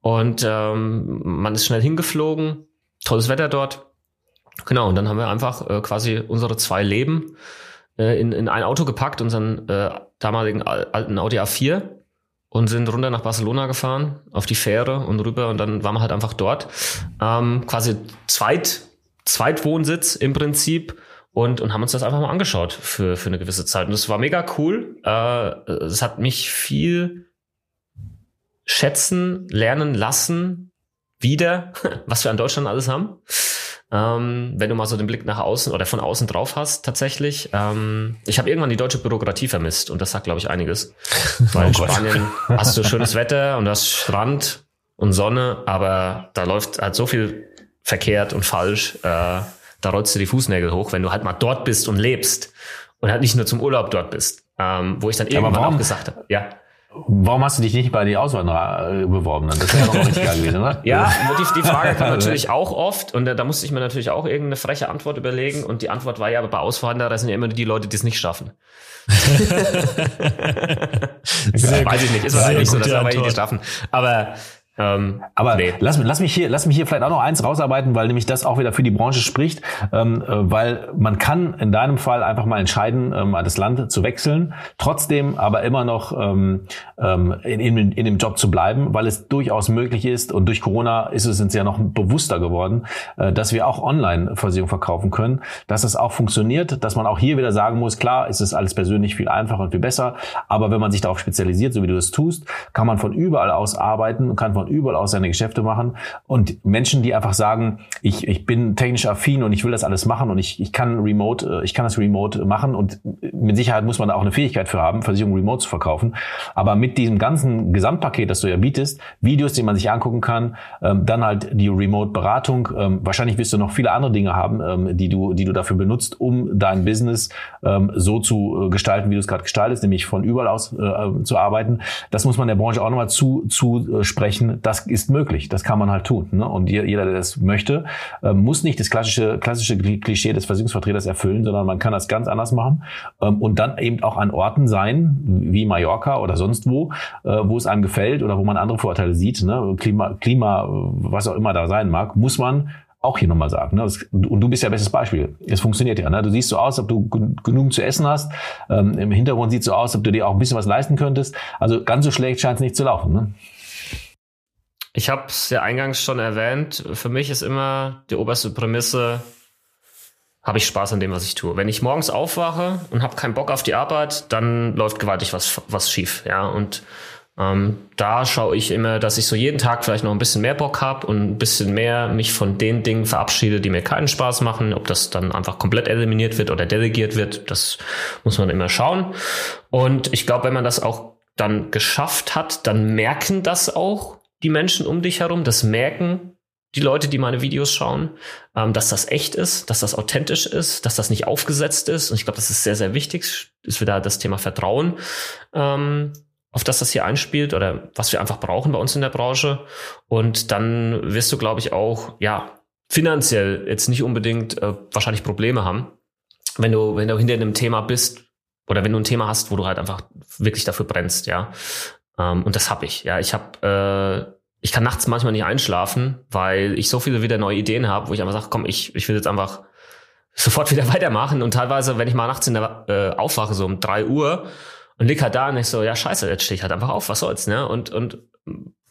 Und ähm, man ist schnell hingeflogen, tolles Wetter dort. Genau, und dann haben wir einfach äh, quasi unsere zwei Leben äh, in, in ein Auto gepackt, unseren äh, damaligen alten Audi A4 und sind runter nach Barcelona gefahren, auf die Fähre und rüber und dann waren wir halt einfach dort. Ähm, quasi Zweit, Zweitwohnsitz im Prinzip und, und haben uns das einfach mal angeschaut für, für eine gewisse Zeit. Und das war mega cool. Äh, es hat mich viel schätzen, lernen lassen, wieder, was wir an Deutschland alles haben. Ähm, wenn du mal so den Blick nach außen oder von außen drauf hast, tatsächlich. Ähm, ich habe irgendwann die deutsche Bürokratie vermisst und das sagt, glaube ich, einiges. Weil oh in Spanien hast du schönes Wetter und du hast Strand und Sonne, aber da läuft halt so viel verkehrt und falsch. Äh, da rollst du die Fußnägel hoch, wenn du halt mal dort bist und lebst und halt nicht nur zum Urlaub dort bist. Ähm, wo ich dann irgendwann auch gesagt habe, ja. Warum hast du dich nicht bei die Auswanderer äh, beworben? Das wäre doch richtig geil gewesen, oder? Ja, die, die Frage kam natürlich auch oft und da, da musste ich mir natürlich auch irgendeine freche Antwort überlegen und die Antwort war ja, aber bei Auswanderer sind ja immer die Leute, die es nicht schaffen. Weiß ich nicht, ist wahrscheinlich nicht so, dass wir aber nicht schaffen. Aber ähm, Aber nee. lass, lass, mich hier, lass mich hier vielleicht auch noch eins rausarbeiten, weil nämlich das auch wieder für die Branche spricht, ähm, äh, weil man kann in deinem Fall einfach mal entscheiden, ähm, das Land zu wechseln, trotzdem aber immer noch ähm, ähm, in, in, in dem Job zu bleiben, weil es durchaus möglich ist und durch Corona ist es uns ja noch bewusster geworden, äh, dass wir auch Online-Versicherung verkaufen können, dass es auch funktioniert, dass man auch hier wieder sagen muss, klar, ist es alles persönlich viel einfacher und viel besser, aber wenn man sich darauf spezialisiert, so wie du es tust, kann man von überall aus arbeiten und kann von überall aus seine Geschäfte machen. Und Menschen, die einfach sagen, ich, ich bin technisch affin und ich will das alles machen und ich, ich kann remote, äh, ich kann das remote machen und mit Sicherheit muss man da auch eine Fähigkeit für haben, Versicherungen remote zu verkaufen. Aber mit diesem ganzen Gesamtpaket, das du ja bietest, Videos, die man sich angucken kann, ähm, dann halt die Remote-Beratung, ähm, wahrscheinlich wirst du noch viele andere Dinge haben, ähm, die du, die du dafür benutzt, um dein Business so zu äh, gestalten, wie du es gerade gestaltest, nämlich von überall aus äh, zu arbeiten. Das muss man der Branche auch nochmal zu, zu sprechen das ist möglich, das kann man halt tun. Ne? Und jeder, der das möchte, ähm, muss nicht das klassische, klassische Klischee des Versicherungsvertreters erfüllen, sondern man kann das ganz anders machen ähm, und dann eben auch an Orten sein, wie Mallorca oder sonst wo, äh, wo es einem gefällt oder wo man andere Vorteile sieht. Ne? Klima, Klima, was auch immer da sein mag, muss man auch hier nochmal sagen. Ne? und du bist ja bestes Beispiel. Es funktioniert ja. Ne? Du siehst so aus, ob du genug zu essen hast. Ähm, Im Hintergrund sieht so aus, ob du dir auch ein bisschen was leisten könntest. Also ganz so schlecht scheint es nicht zu laufen. Ne? Ich habe es ja eingangs schon erwähnt. Für mich ist immer die oberste Prämisse, habe ich Spaß an dem, was ich tue. Wenn ich morgens aufwache und habe keinen Bock auf die Arbeit, dann läuft gewaltig was, was schief. Ja, und ähm, da schaue ich immer, dass ich so jeden Tag vielleicht noch ein bisschen mehr Bock habe und ein bisschen mehr mich von den Dingen verabschiede, die mir keinen Spaß machen. Ob das dann einfach komplett eliminiert wird oder delegiert wird, das muss man immer schauen. Und ich glaube, wenn man das auch dann geschafft hat, dann merken das auch die Menschen um dich herum, das merken die Leute, die meine Videos schauen, ähm, dass das echt ist, dass das authentisch ist, dass das nicht aufgesetzt ist. Und ich glaube, das ist sehr, sehr wichtig. Ist wieder das Thema Vertrauen, ähm, auf das das hier einspielt oder was wir einfach brauchen bei uns in der Branche. Und dann wirst du, glaube ich, auch, ja, finanziell jetzt nicht unbedingt äh, wahrscheinlich Probleme haben, wenn du, wenn du hinter einem Thema bist oder wenn du ein Thema hast, wo du halt einfach wirklich dafür brennst, ja. Ähm, und das habe ich. Ja, ich habe, äh, ich kann nachts manchmal nicht einschlafen, weil ich so viele wieder neue Ideen habe, wo ich einfach sage, komm, ich, ich will jetzt einfach sofort wieder weitermachen. Und teilweise, wenn ich mal nachts in der äh, aufwache, so um drei Uhr und lieg halt da und ich so, ja scheiße, jetzt stehe ich halt einfach auf, was soll's, ne? Und, und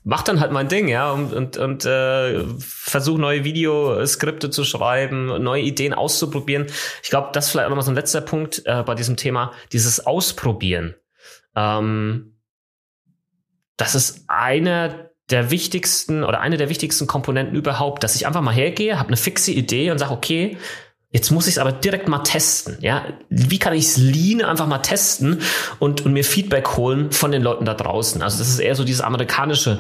mach dann halt mein Ding, ja, und, und, und äh, versuche neue Videoskripte zu schreiben, neue Ideen auszuprobieren. Ich glaube, das ist vielleicht auch nochmal so ein letzter Punkt äh, bei diesem Thema, dieses Ausprobieren. Ähm, das ist eine der wichtigsten oder eine der wichtigsten Komponenten überhaupt, dass ich einfach mal hergehe, habe eine fixe Idee und sage, okay, Jetzt muss ich es aber direkt mal testen. Ja, wie kann ich es lean einfach mal testen und, und mir Feedback holen von den Leuten da draußen? Also das ist eher so dieses amerikanische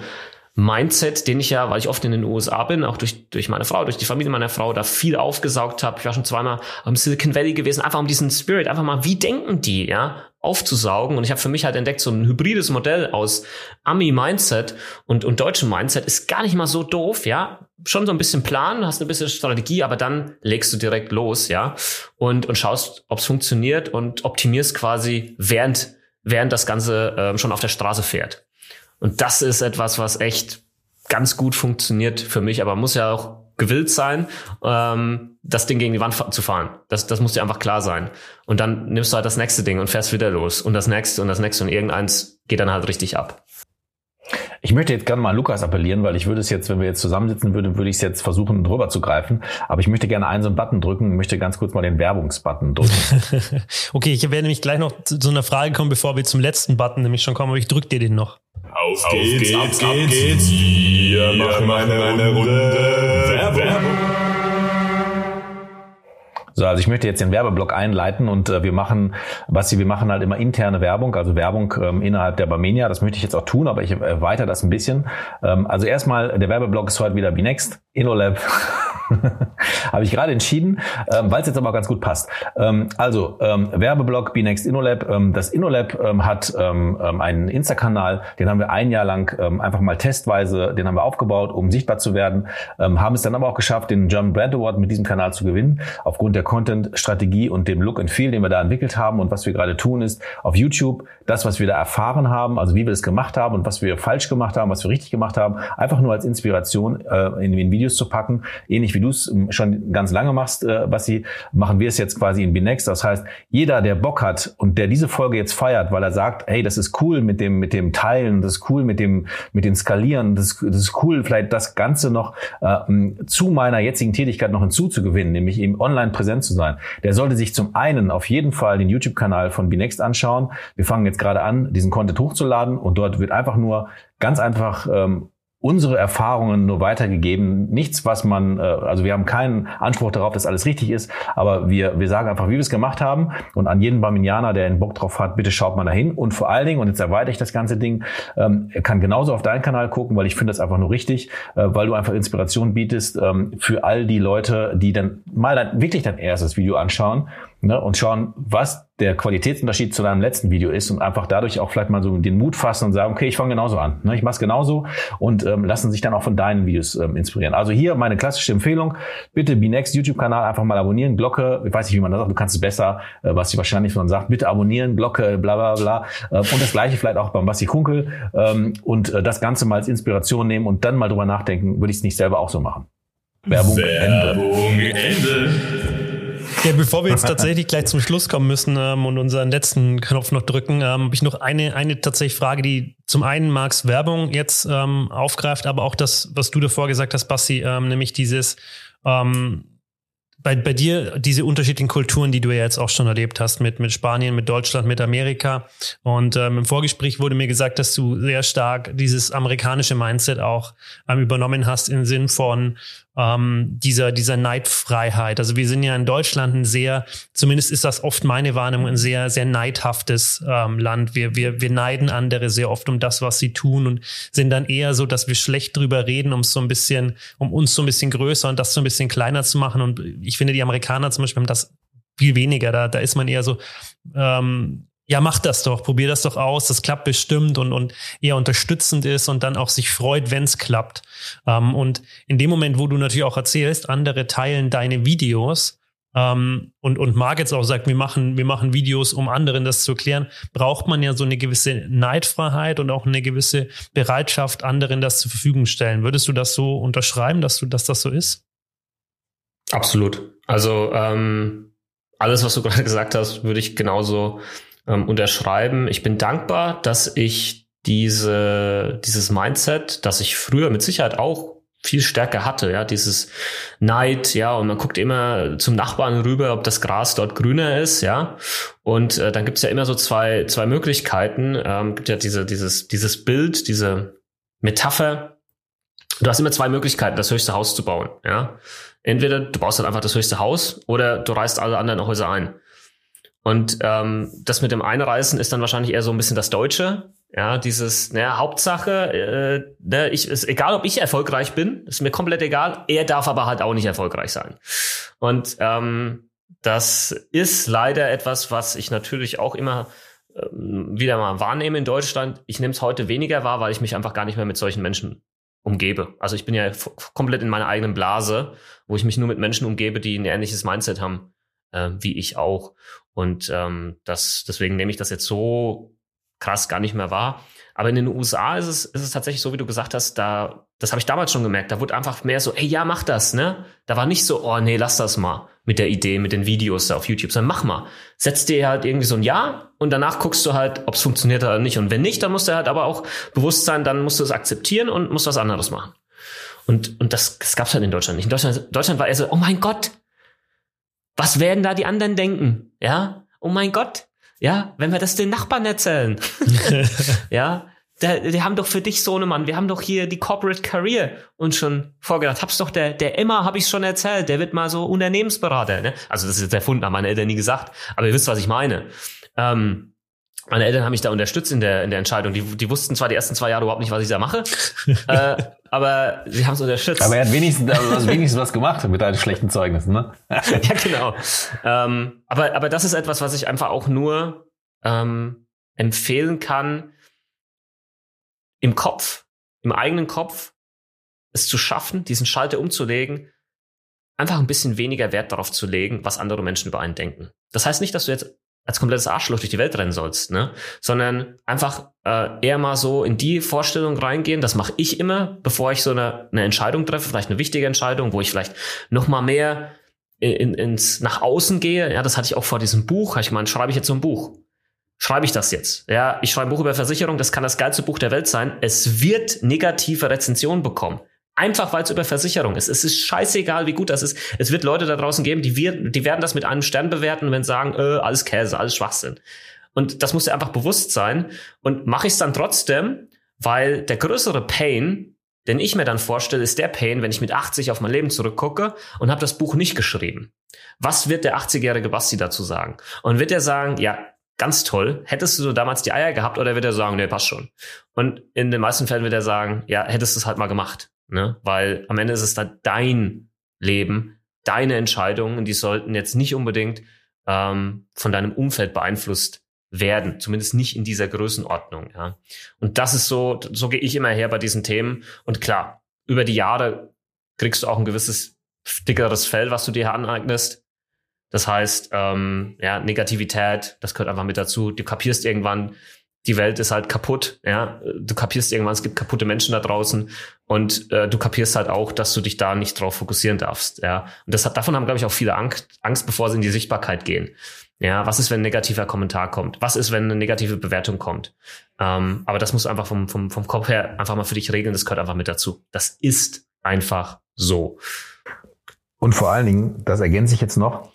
Mindset, den ich ja, weil ich oft in den USA bin, auch durch, durch meine Frau, durch die Familie meiner Frau, da viel aufgesaugt habe. Ich war schon zweimal am Silicon Valley gewesen, einfach um diesen Spirit, einfach mal, wie denken die, ja, aufzusaugen. Und ich habe für mich halt entdeckt, so ein hybrides Modell aus Ami-Mindset und, und deutschem Mindset ist gar nicht mal so doof, ja. Schon so ein bisschen Plan, hast eine bisschen Strategie, aber dann legst du direkt los, ja, und, und schaust, ob es funktioniert und optimierst quasi, während, während das Ganze ähm, schon auf der Straße fährt. Und das ist etwas, was echt ganz gut funktioniert für mich, aber muss ja auch gewillt sein, ähm, das Ding gegen die Wand zu fahren. Das, das muss dir einfach klar sein. Und dann nimmst du halt das nächste Ding und fährst wieder los und das nächste und das nächste und irgendeins geht dann halt richtig ab. Ich möchte jetzt gerne mal Lukas appellieren, weil ich würde es jetzt, wenn wir jetzt zusammensitzen würden, würde ich es jetzt versuchen, drüber zu greifen. Aber ich möchte gerne einen so einen Button drücken, möchte ganz kurz mal den Werbungsbutton drücken. okay, ich werde nämlich gleich noch zu so einer Frage kommen, bevor wir zum letzten Button nämlich schon kommen, aber ich drücke dir den noch. Auf, Auf geht's, geht's, ab geht's, geht's. Wir machen eine, eine Runde Werbung. So, also ich möchte jetzt den Werbeblock einleiten und äh, wir machen, was wir machen halt immer interne Werbung, also Werbung ähm, innerhalb der Barmenia. Das möchte ich jetzt auch tun, aber ich erweitere das ein bisschen. Ähm, also erstmal, der Werbeblock ist heute wieder Binext, InnoLab. Habe ich gerade entschieden, ähm, weil es jetzt aber auch ganz gut passt. Ähm, also ähm, Werbeblock Next InnoLab. Ähm, das InnoLab ähm, hat ähm, ähm, einen Insta-Kanal, den haben wir ein Jahr lang ähm, einfach mal testweise, den haben wir aufgebaut, um sichtbar zu werden. Ähm, haben es dann aber auch geschafft, den German Brand Award mit diesem Kanal zu gewinnen, aufgrund der Content-Strategie und dem Look and Feel, den wir da entwickelt haben. Und was wir gerade tun, ist auf YouTube das, was wir da erfahren haben, also wie wir das gemacht haben und was wir falsch gemacht haben, was wir richtig gemacht haben, einfach nur als Inspiration äh, in den Videos zu packen, ähnlich wie wie du es ähm, schon ganz lange machst, äh, Basti, machen wir es jetzt quasi in Binext. Das heißt, jeder, der Bock hat und der diese Folge jetzt feiert, weil er sagt, hey, das ist cool mit dem, mit dem Teilen, das ist cool mit dem, mit dem Skalieren, das, das ist cool, vielleicht das Ganze noch äh, zu meiner jetzigen Tätigkeit noch hinzuzugewinnen, nämlich eben online präsent zu sein. Der sollte sich zum einen auf jeden Fall den YouTube-Kanal von Binext anschauen. Wir fangen jetzt gerade an, diesen Content hochzuladen und dort wird einfach nur ganz einfach ähm, unsere Erfahrungen nur weitergegeben. Nichts, was man, äh, also wir haben keinen Anspruch darauf, dass alles richtig ist, aber wir, wir sagen einfach, wie wir es gemacht haben. Und an jeden Barminianer, der einen Bock drauf hat, bitte schaut mal dahin. Und vor allen Dingen, und jetzt erweitere ich das ganze Ding, ähm, kann genauso auf deinen Kanal gucken, weil ich finde das einfach nur richtig, äh, weil du einfach Inspiration bietest ähm, für all die Leute, die dann mal dann wirklich dein erstes Video anschauen ne, und schauen, was der Qualitätsunterschied zu deinem letzten Video ist und einfach dadurch auch vielleicht mal so den Mut fassen und sagen, okay, ich fange genauso an. Ne, ich mache es genauso und ähm, lassen sich dann auch von deinen Videos ähm, inspirieren. Also hier meine klassische Empfehlung, bitte Binext YouTube-Kanal einfach mal abonnieren, Glocke, ich weiß nicht, wie man das sagt, du kannst es besser, äh, was sie wahrscheinlich von sagt, bitte abonnieren, Glocke, bla bla bla. Äh, und das gleiche vielleicht auch beim Basti Kunkel ähm, und äh, das Ganze mal als Inspiration nehmen und dann mal drüber nachdenken, würde ich es nicht selber auch so machen. Werbung, Werbung Ende. Ende. Ja, bevor wir jetzt tatsächlich gleich zum Schluss kommen müssen ähm, und unseren letzten Knopf noch drücken, ähm, habe ich noch eine, eine tatsächlich Frage, die zum einen Marks Werbung jetzt ähm, aufgreift, aber auch das, was du davor gesagt hast, Basti, ähm, nämlich dieses ähm, bei, bei dir diese unterschiedlichen Kulturen, die du ja jetzt auch schon erlebt hast, mit, mit Spanien, mit Deutschland, mit Amerika. Und ähm, im Vorgespräch wurde mir gesagt, dass du sehr stark dieses amerikanische Mindset auch ähm, übernommen hast im Sinn von, ähm, dieser, dieser Neidfreiheit. Also wir sind ja in Deutschland ein sehr, zumindest ist das oft meine Wahrnehmung, ein sehr, sehr neidhaftes ähm, Land. Wir, wir, wir neiden andere sehr oft um das, was sie tun und sind dann eher so, dass wir schlecht drüber reden, um so ein bisschen, um uns so ein bisschen größer und das so ein bisschen kleiner zu machen. Und ich finde, die Amerikaner zum Beispiel haben das viel weniger. Da, da ist man eher so, ähm, ja, mach das doch, probier das doch aus, das klappt bestimmt und, und eher unterstützend ist und dann auch sich freut, wenn es klappt. Ähm, und in dem Moment, wo du natürlich auch erzählst, andere teilen deine Videos ähm, und, und Marc jetzt auch sagt, wir machen, wir machen Videos, um anderen das zu erklären, braucht man ja so eine gewisse Neidfreiheit und auch eine gewisse Bereitschaft, anderen das zur Verfügung stellen. Würdest du das so unterschreiben, dass du, dass das so ist? Absolut. Also ähm, alles, was du gerade gesagt hast, würde ich genauso ähm, unterschreiben. Ich bin dankbar, dass ich diese, dieses Mindset, das ich früher mit Sicherheit auch viel stärker hatte, ja, dieses Neid, ja, und man guckt immer zum Nachbarn rüber, ob das Gras dort grüner ist, ja, und äh, dann gibt's ja immer so zwei zwei Möglichkeiten, ähm, gibt ja diese dieses dieses Bild, diese Metapher. Du hast immer zwei Möglichkeiten, das höchste Haus zu bauen, ja. Entweder du baust dann einfach das höchste Haus oder du reißt alle anderen Häuser ein. Und ähm, das mit dem Einreißen ist dann wahrscheinlich eher so ein bisschen das Deutsche. Ja, dieses, naja, Hauptsache, äh, ne, ich, ist egal, ob ich erfolgreich bin, ist mir komplett egal. Er darf aber halt auch nicht erfolgreich sein. Und ähm, das ist leider etwas, was ich natürlich auch immer ähm, wieder mal wahrnehme in Deutschland. Ich nehme es heute weniger wahr, weil ich mich einfach gar nicht mehr mit solchen Menschen umgebe. Also ich bin ja komplett in meiner eigenen Blase, wo ich mich nur mit Menschen umgebe, die ein ähnliches Mindset haben äh, wie ich auch. Und ähm, das, deswegen nehme ich das jetzt so krass gar nicht mehr wahr. Aber in den USA ist es, ist es tatsächlich so, wie du gesagt hast, da, das habe ich damals schon gemerkt, da wurde einfach mehr so, ey, ja, mach das, ne? Da war nicht so, oh nee, lass das mal mit der Idee, mit den Videos da auf YouTube, sondern mach mal. Setz dir halt irgendwie so ein Ja und danach guckst du halt, ob es funktioniert oder nicht. Und wenn nicht, dann musst du halt aber auch bewusst sein, dann musst du es akzeptieren und musst was anderes machen. Und, und das, das gab's halt in Deutschland nicht. In Deutschland, Deutschland war eher so, oh mein Gott, was werden da die anderen denken? Ja, oh mein Gott, ja, wenn wir das den Nachbarn erzählen. ja, der, die haben doch für dich so eine Mann, wir haben doch hier die Corporate Career uns schon vorgedacht. Hab's doch der, der Emma, habe ich schon erzählt, der wird mal so Unternehmensberater. Ne? Also das ist jetzt erfunden, haben meine Eltern nie gesagt, aber ihr wisst, was ich meine. Ähm, meine Eltern haben mich da unterstützt in der, in der Entscheidung. Die, die wussten zwar die ersten zwei Jahre überhaupt nicht, was ich da mache, äh, aber sie haben es unterstützt. Aber er hat wenigstens, also wenigstens was gemacht mit deinen schlechten Zeugnissen, ne? ja, genau. Ähm, aber, aber das ist etwas, was ich einfach auch nur ähm, empfehlen kann, im Kopf, im eigenen Kopf, es zu schaffen, diesen Schalter umzulegen, einfach ein bisschen weniger Wert darauf zu legen, was andere Menschen über einen denken. Das heißt nicht, dass du jetzt als komplettes Arschloch durch die Welt rennen sollst, ne? Sondern einfach äh, eher mal so in die Vorstellung reingehen. Das mache ich immer, bevor ich so eine, eine Entscheidung treffe, vielleicht eine wichtige Entscheidung, wo ich vielleicht noch mal mehr in, ins nach außen gehe. Ja, das hatte ich auch vor diesem Buch. Ich meine, schreibe ich jetzt so ein Buch? Schreibe ich das jetzt? Ja, ich schreibe ein Buch über Versicherung. Das kann das geilste Buch der Welt sein. Es wird negative Rezensionen bekommen. Einfach weil es über Versicherung ist. Es ist scheißegal, wie gut das ist. Es wird Leute da draußen geben, die, wir, die werden das mit einem Stern bewerten, wenn sie sagen, äh, alles Käse, alles Schwachsinn. Und das muss ja einfach bewusst sein. Und mache ich es dann trotzdem, weil der größere Pain, den ich mir dann vorstelle, ist der Pain, wenn ich mit 80 auf mein Leben zurückgucke und habe das Buch nicht geschrieben. Was wird der 80-jährige Basti dazu sagen? Und wird er sagen, ja, ganz toll, hättest du damals die Eier gehabt oder wird er sagen, nee, passt schon. Und in den meisten Fällen wird er sagen, ja, hättest du es halt mal gemacht ne? Weil am Ende ist es dann dein Leben, deine Entscheidungen die sollten jetzt nicht unbedingt ähm, von deinem Umfeld beeinflusst werden, zumindest nicht in dieser Größenordnung. Ja. Und das ist so, so gehe ich immer her bei diesen Themen. Und klar, über die Jahre kriegst du auch ein gewisses dickeres Fell, was du dir aneignest. Das heißt, ähm, ja, Negativität, das gehört einfach mit dazu. Du kapierst irgendwann, die Welt ist halt kaputt, ja. Du kapierst irgendwann, es gibt kaputte Menschen da draußen und äh, du kapierst halt auch, dass du dich da nicht drauf fokussieren darfst, ja. Und das hat, davon haben, glaube ich, auch viele Angst, Angst, bevor sie in die Sichtbarkeit gehen. Ja, was ist, wenn ein negativer Kommentar kommt? Was ist, wenn eine negative Bewertung kommt? Ähm, aber das musst du einfach vom, vom, vom Kopf her einfach mal für dich regeln, das gehört einfach mit dazu. Das ist einfach so. Und vor allen Dingen, das ergänze ich jetzt noch,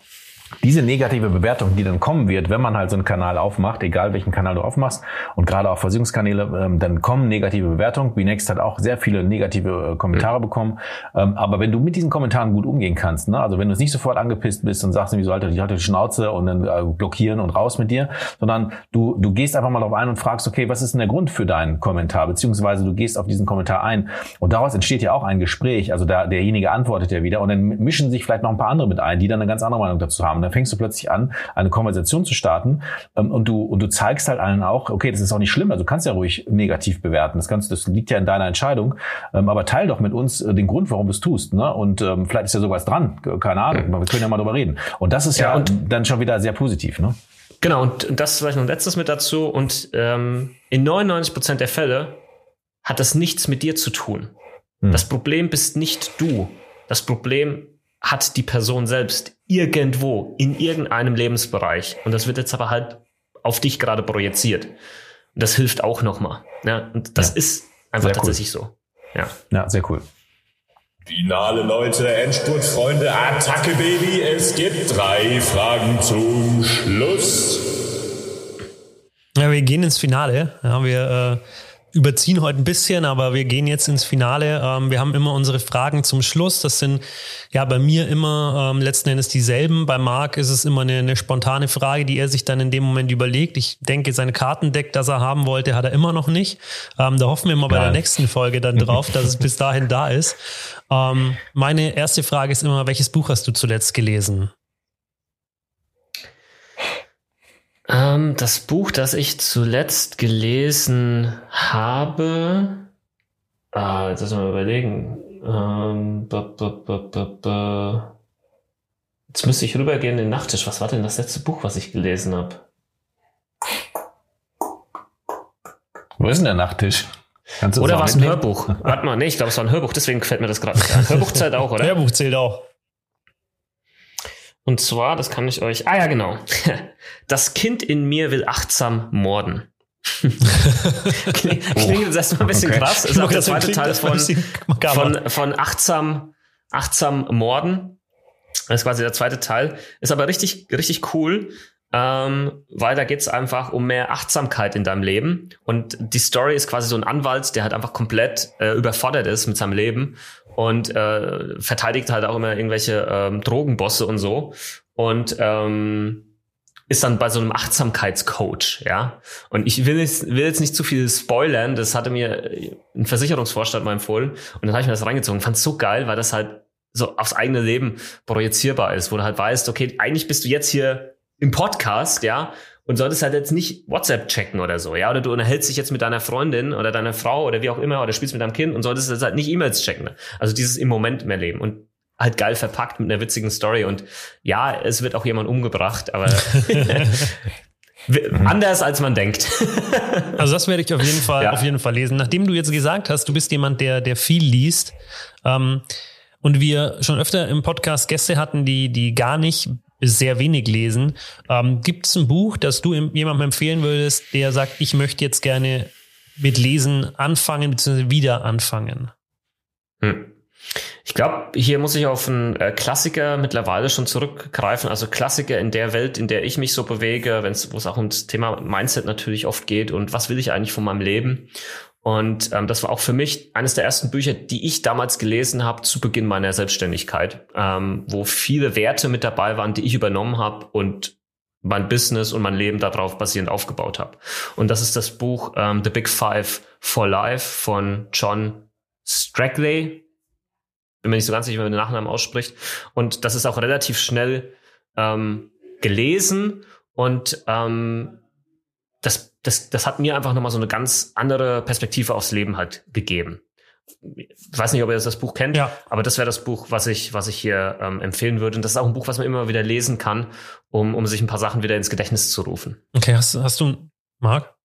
diese negative Bewertung, die dann kommen wird, wenn man halt so einen Kanal aufmacht, egal welchen Kanal du aufmachst und gerade auch Versicherungskanäle, ähm, dann kommen negative Bewertungen. BNext hat auch sehr viele negative äh, Kommentare mhm. bekommen. Ähm, aber wenn du mit diesen Kommentaren gut umgehen kannst, ne, also wenn du es nicht sofort angepisst bist und sagst, wieso halt die, halt die Schnauze und dann äh, blockieren und raus mit dir, sondern du, du gehst einfach mal darauf ein und fragst, okay, was ist denn der Grund für deinen Kommentar? Beziehungsweise du gehst auf diesen Kommentar ein und daraus entsteht ja auch ein Gespräch. Also da, derjenige antwortet ja wieder und dann mischen sich vielleicht noch ein paar andere mit ein, die dann eine ganz andere Meinung dazu haben. Dann fängst du plötzlich an, eine Konversation zu starten ähm, und du und du zeigst halt allen auch, okay, das ist auch nicht schlimm, also du kannst ja ruhig negativ bewerten, das kannst, das liegt ja in deiner Entscheidung, ähm, aber teil doch mit uns äh, den Grund, warum du es tust, ne? Und ähm, vielleicht ist ja sowas dran, keine Ahnung, wir können ja mal drüber reden. Und das ist ja, ja dann schon wieder sehr positiv, ne? Genau, und das ist vielleicht noch ein letztes mit dazu. Und ähm, in 99 Prozent der Fälle hat das nichts mit dir zu tun. Hm. Das Problem bist nicht du. Das Problem hat die Person selbst irgendwo in irgendeinem Lebensbereich. Und das wird jetzt aber halt auf dich gerade projiziert. Und das hilft auch nochmal. Ja, und das ja. ist einfach sehr tatsächlich cool. so. Ja. ja, sehr cool. Finale Leute, Endspurtfreunde, Attacke Baby. Es gibt drei Fragen zum Schluss. Ja, wir gehen ins Finale. Ja, wir äh, überziehen heute ein bisschen, aber wir gehen jetzt ins Finale. Ähm, wir haben immer unsere Fragen zum Schluss. Das sind ja bei mir immer ähm, letzten Endes dieselben. Bei Marc ist es immer eine, eine, spontane Frage, die er sich dann in dem Moment überlegt. Ich denke, sein Kartendeck, das er haben wollte, hat er immer noch nicht. Ähm, da hoffen wir mal bei der nächsten Folge dann drauf, dass es bis dahin da ist. Ähm, meine erste Frage ist immer, welches Buch hast du zuletzt gelesen? Ähm, das Buch, das ich zuletzt gelesen habe, ah, jetzt müssen wir mal überlegen. Ähm, b -b -b jetzt müsste ich rübergehen in den Nachttisch. Was war denn das letzte Buch, was ich gelesen habe? Wo ist denn der Nachttisch? Oder war es ein Hörbuch? Warte mal, nee, ich glaube, es war ein Hörbuch, deswegen gefällt mir das gerade nicht ein. Hörbuch zählt auch, oder? Hörbuch zählt auch. Und zwar, das kann ich euch. Ah ja, genau. Das Kind in mir will achtsam morden. Klingt oh. jetzt erstmal ein bisschen okay. krass. Das ist auch der zweite Teil von, von, von achtsam, achtsam morden. Das ist quasi der zweite Teil. Ist aber richtig, richtig cool, ähm, weil da geht es einfach um mehr Achtsamkeit in deinem Leben. Und die Story ist quasi so ein Anwalt, der halt einfach komplett äh, überfordert ist mit seinem Leben und äh, verteidigt halt auch immer irgendwelche ähm, Drogenbosse und so. Und ähm, ist dann bei so einem Achtsamkeitscoach, ja. Und ich will jetzt, will jetzt nicht zu viel spoilern, das hatte mir ein Versicherungsvorstand mal empfohlen und dann habe ich mir das reingezogen. Fand so geil, weil das halt so aufs eigene Leben projizierbar ist, wo du halt weißt, okay, eigentlich bist du jetzt hier im Podcast, ja, und solltest halt jetzt nicht WhatsApp checken oder so, ja, oder du unterhältst dich jetzt mit deiner Freundin oder deiner Frau oder wie auch immer oder spielst mit deinem Kind und solltest jetzt halt nicht E-Mails checken. Also dieses im Moment mehr leben und halt geil verpackt mit einer witzigen Story und ja, es wird auch jemand umgebracht, aber anders als man denkt. also das werde ich auf jeden Fall, ja. auf jeden Fall lesen. Nachdem du jetzt gesagt hast, du bist jemand, der, der viel liest, ähm, und wir schon öfter im Podcast Gäste hatten, die, die gar nicht sehr wenig lesen. Ähm, Gibt es ein Buch, das du jemandem empfehlen würdest, der sagt, ich möchte jetzt gerne mit Lesen anfangen bzw. wieder anfangen? Hm. Ich glaube, hier muss ich auf einen äh, Klassiker mittlerweile schon zurückgreifen. Also Klassiker in der Welt, in der ich mich so bewege, wo es auch ums Thema Mindset natürlich oft geht und was will ich eigentlich von meinem Leben. Und ähm, das war auch für mich eines der ersten Bücher, die ich damals gelesen habe zu Beginn meiner Selbstständigkeit, ähm, wo viele Werte mit dabei waren, die ich übernommen habe und mein Business und mein Leben darauf basierend aufgebaut habe. Und das ist das Buch ähm, The Big Five for Life von John Strackley. Bin mir nicht so ganz sicher, wie man den Nachnamen ausspricht. Und das ist auch relativ schnell ähm, gelesen und ähm, das das, das hat mir einfach nochmal so eine ganz andere Perspektive aufs Leben halt gegeben. Ich weiß nicht, ob ihr das Buch kennt, ja. aber das wäre das Buch, was ich, was ich hier ähm, empfehlen würde. Und das ist auch ein Buch, was man immer wieder lesen kann, um, um sich ein paar Sachen wieder ins Gedächtnis zu rufen. Okay, hast, hast du, Marc?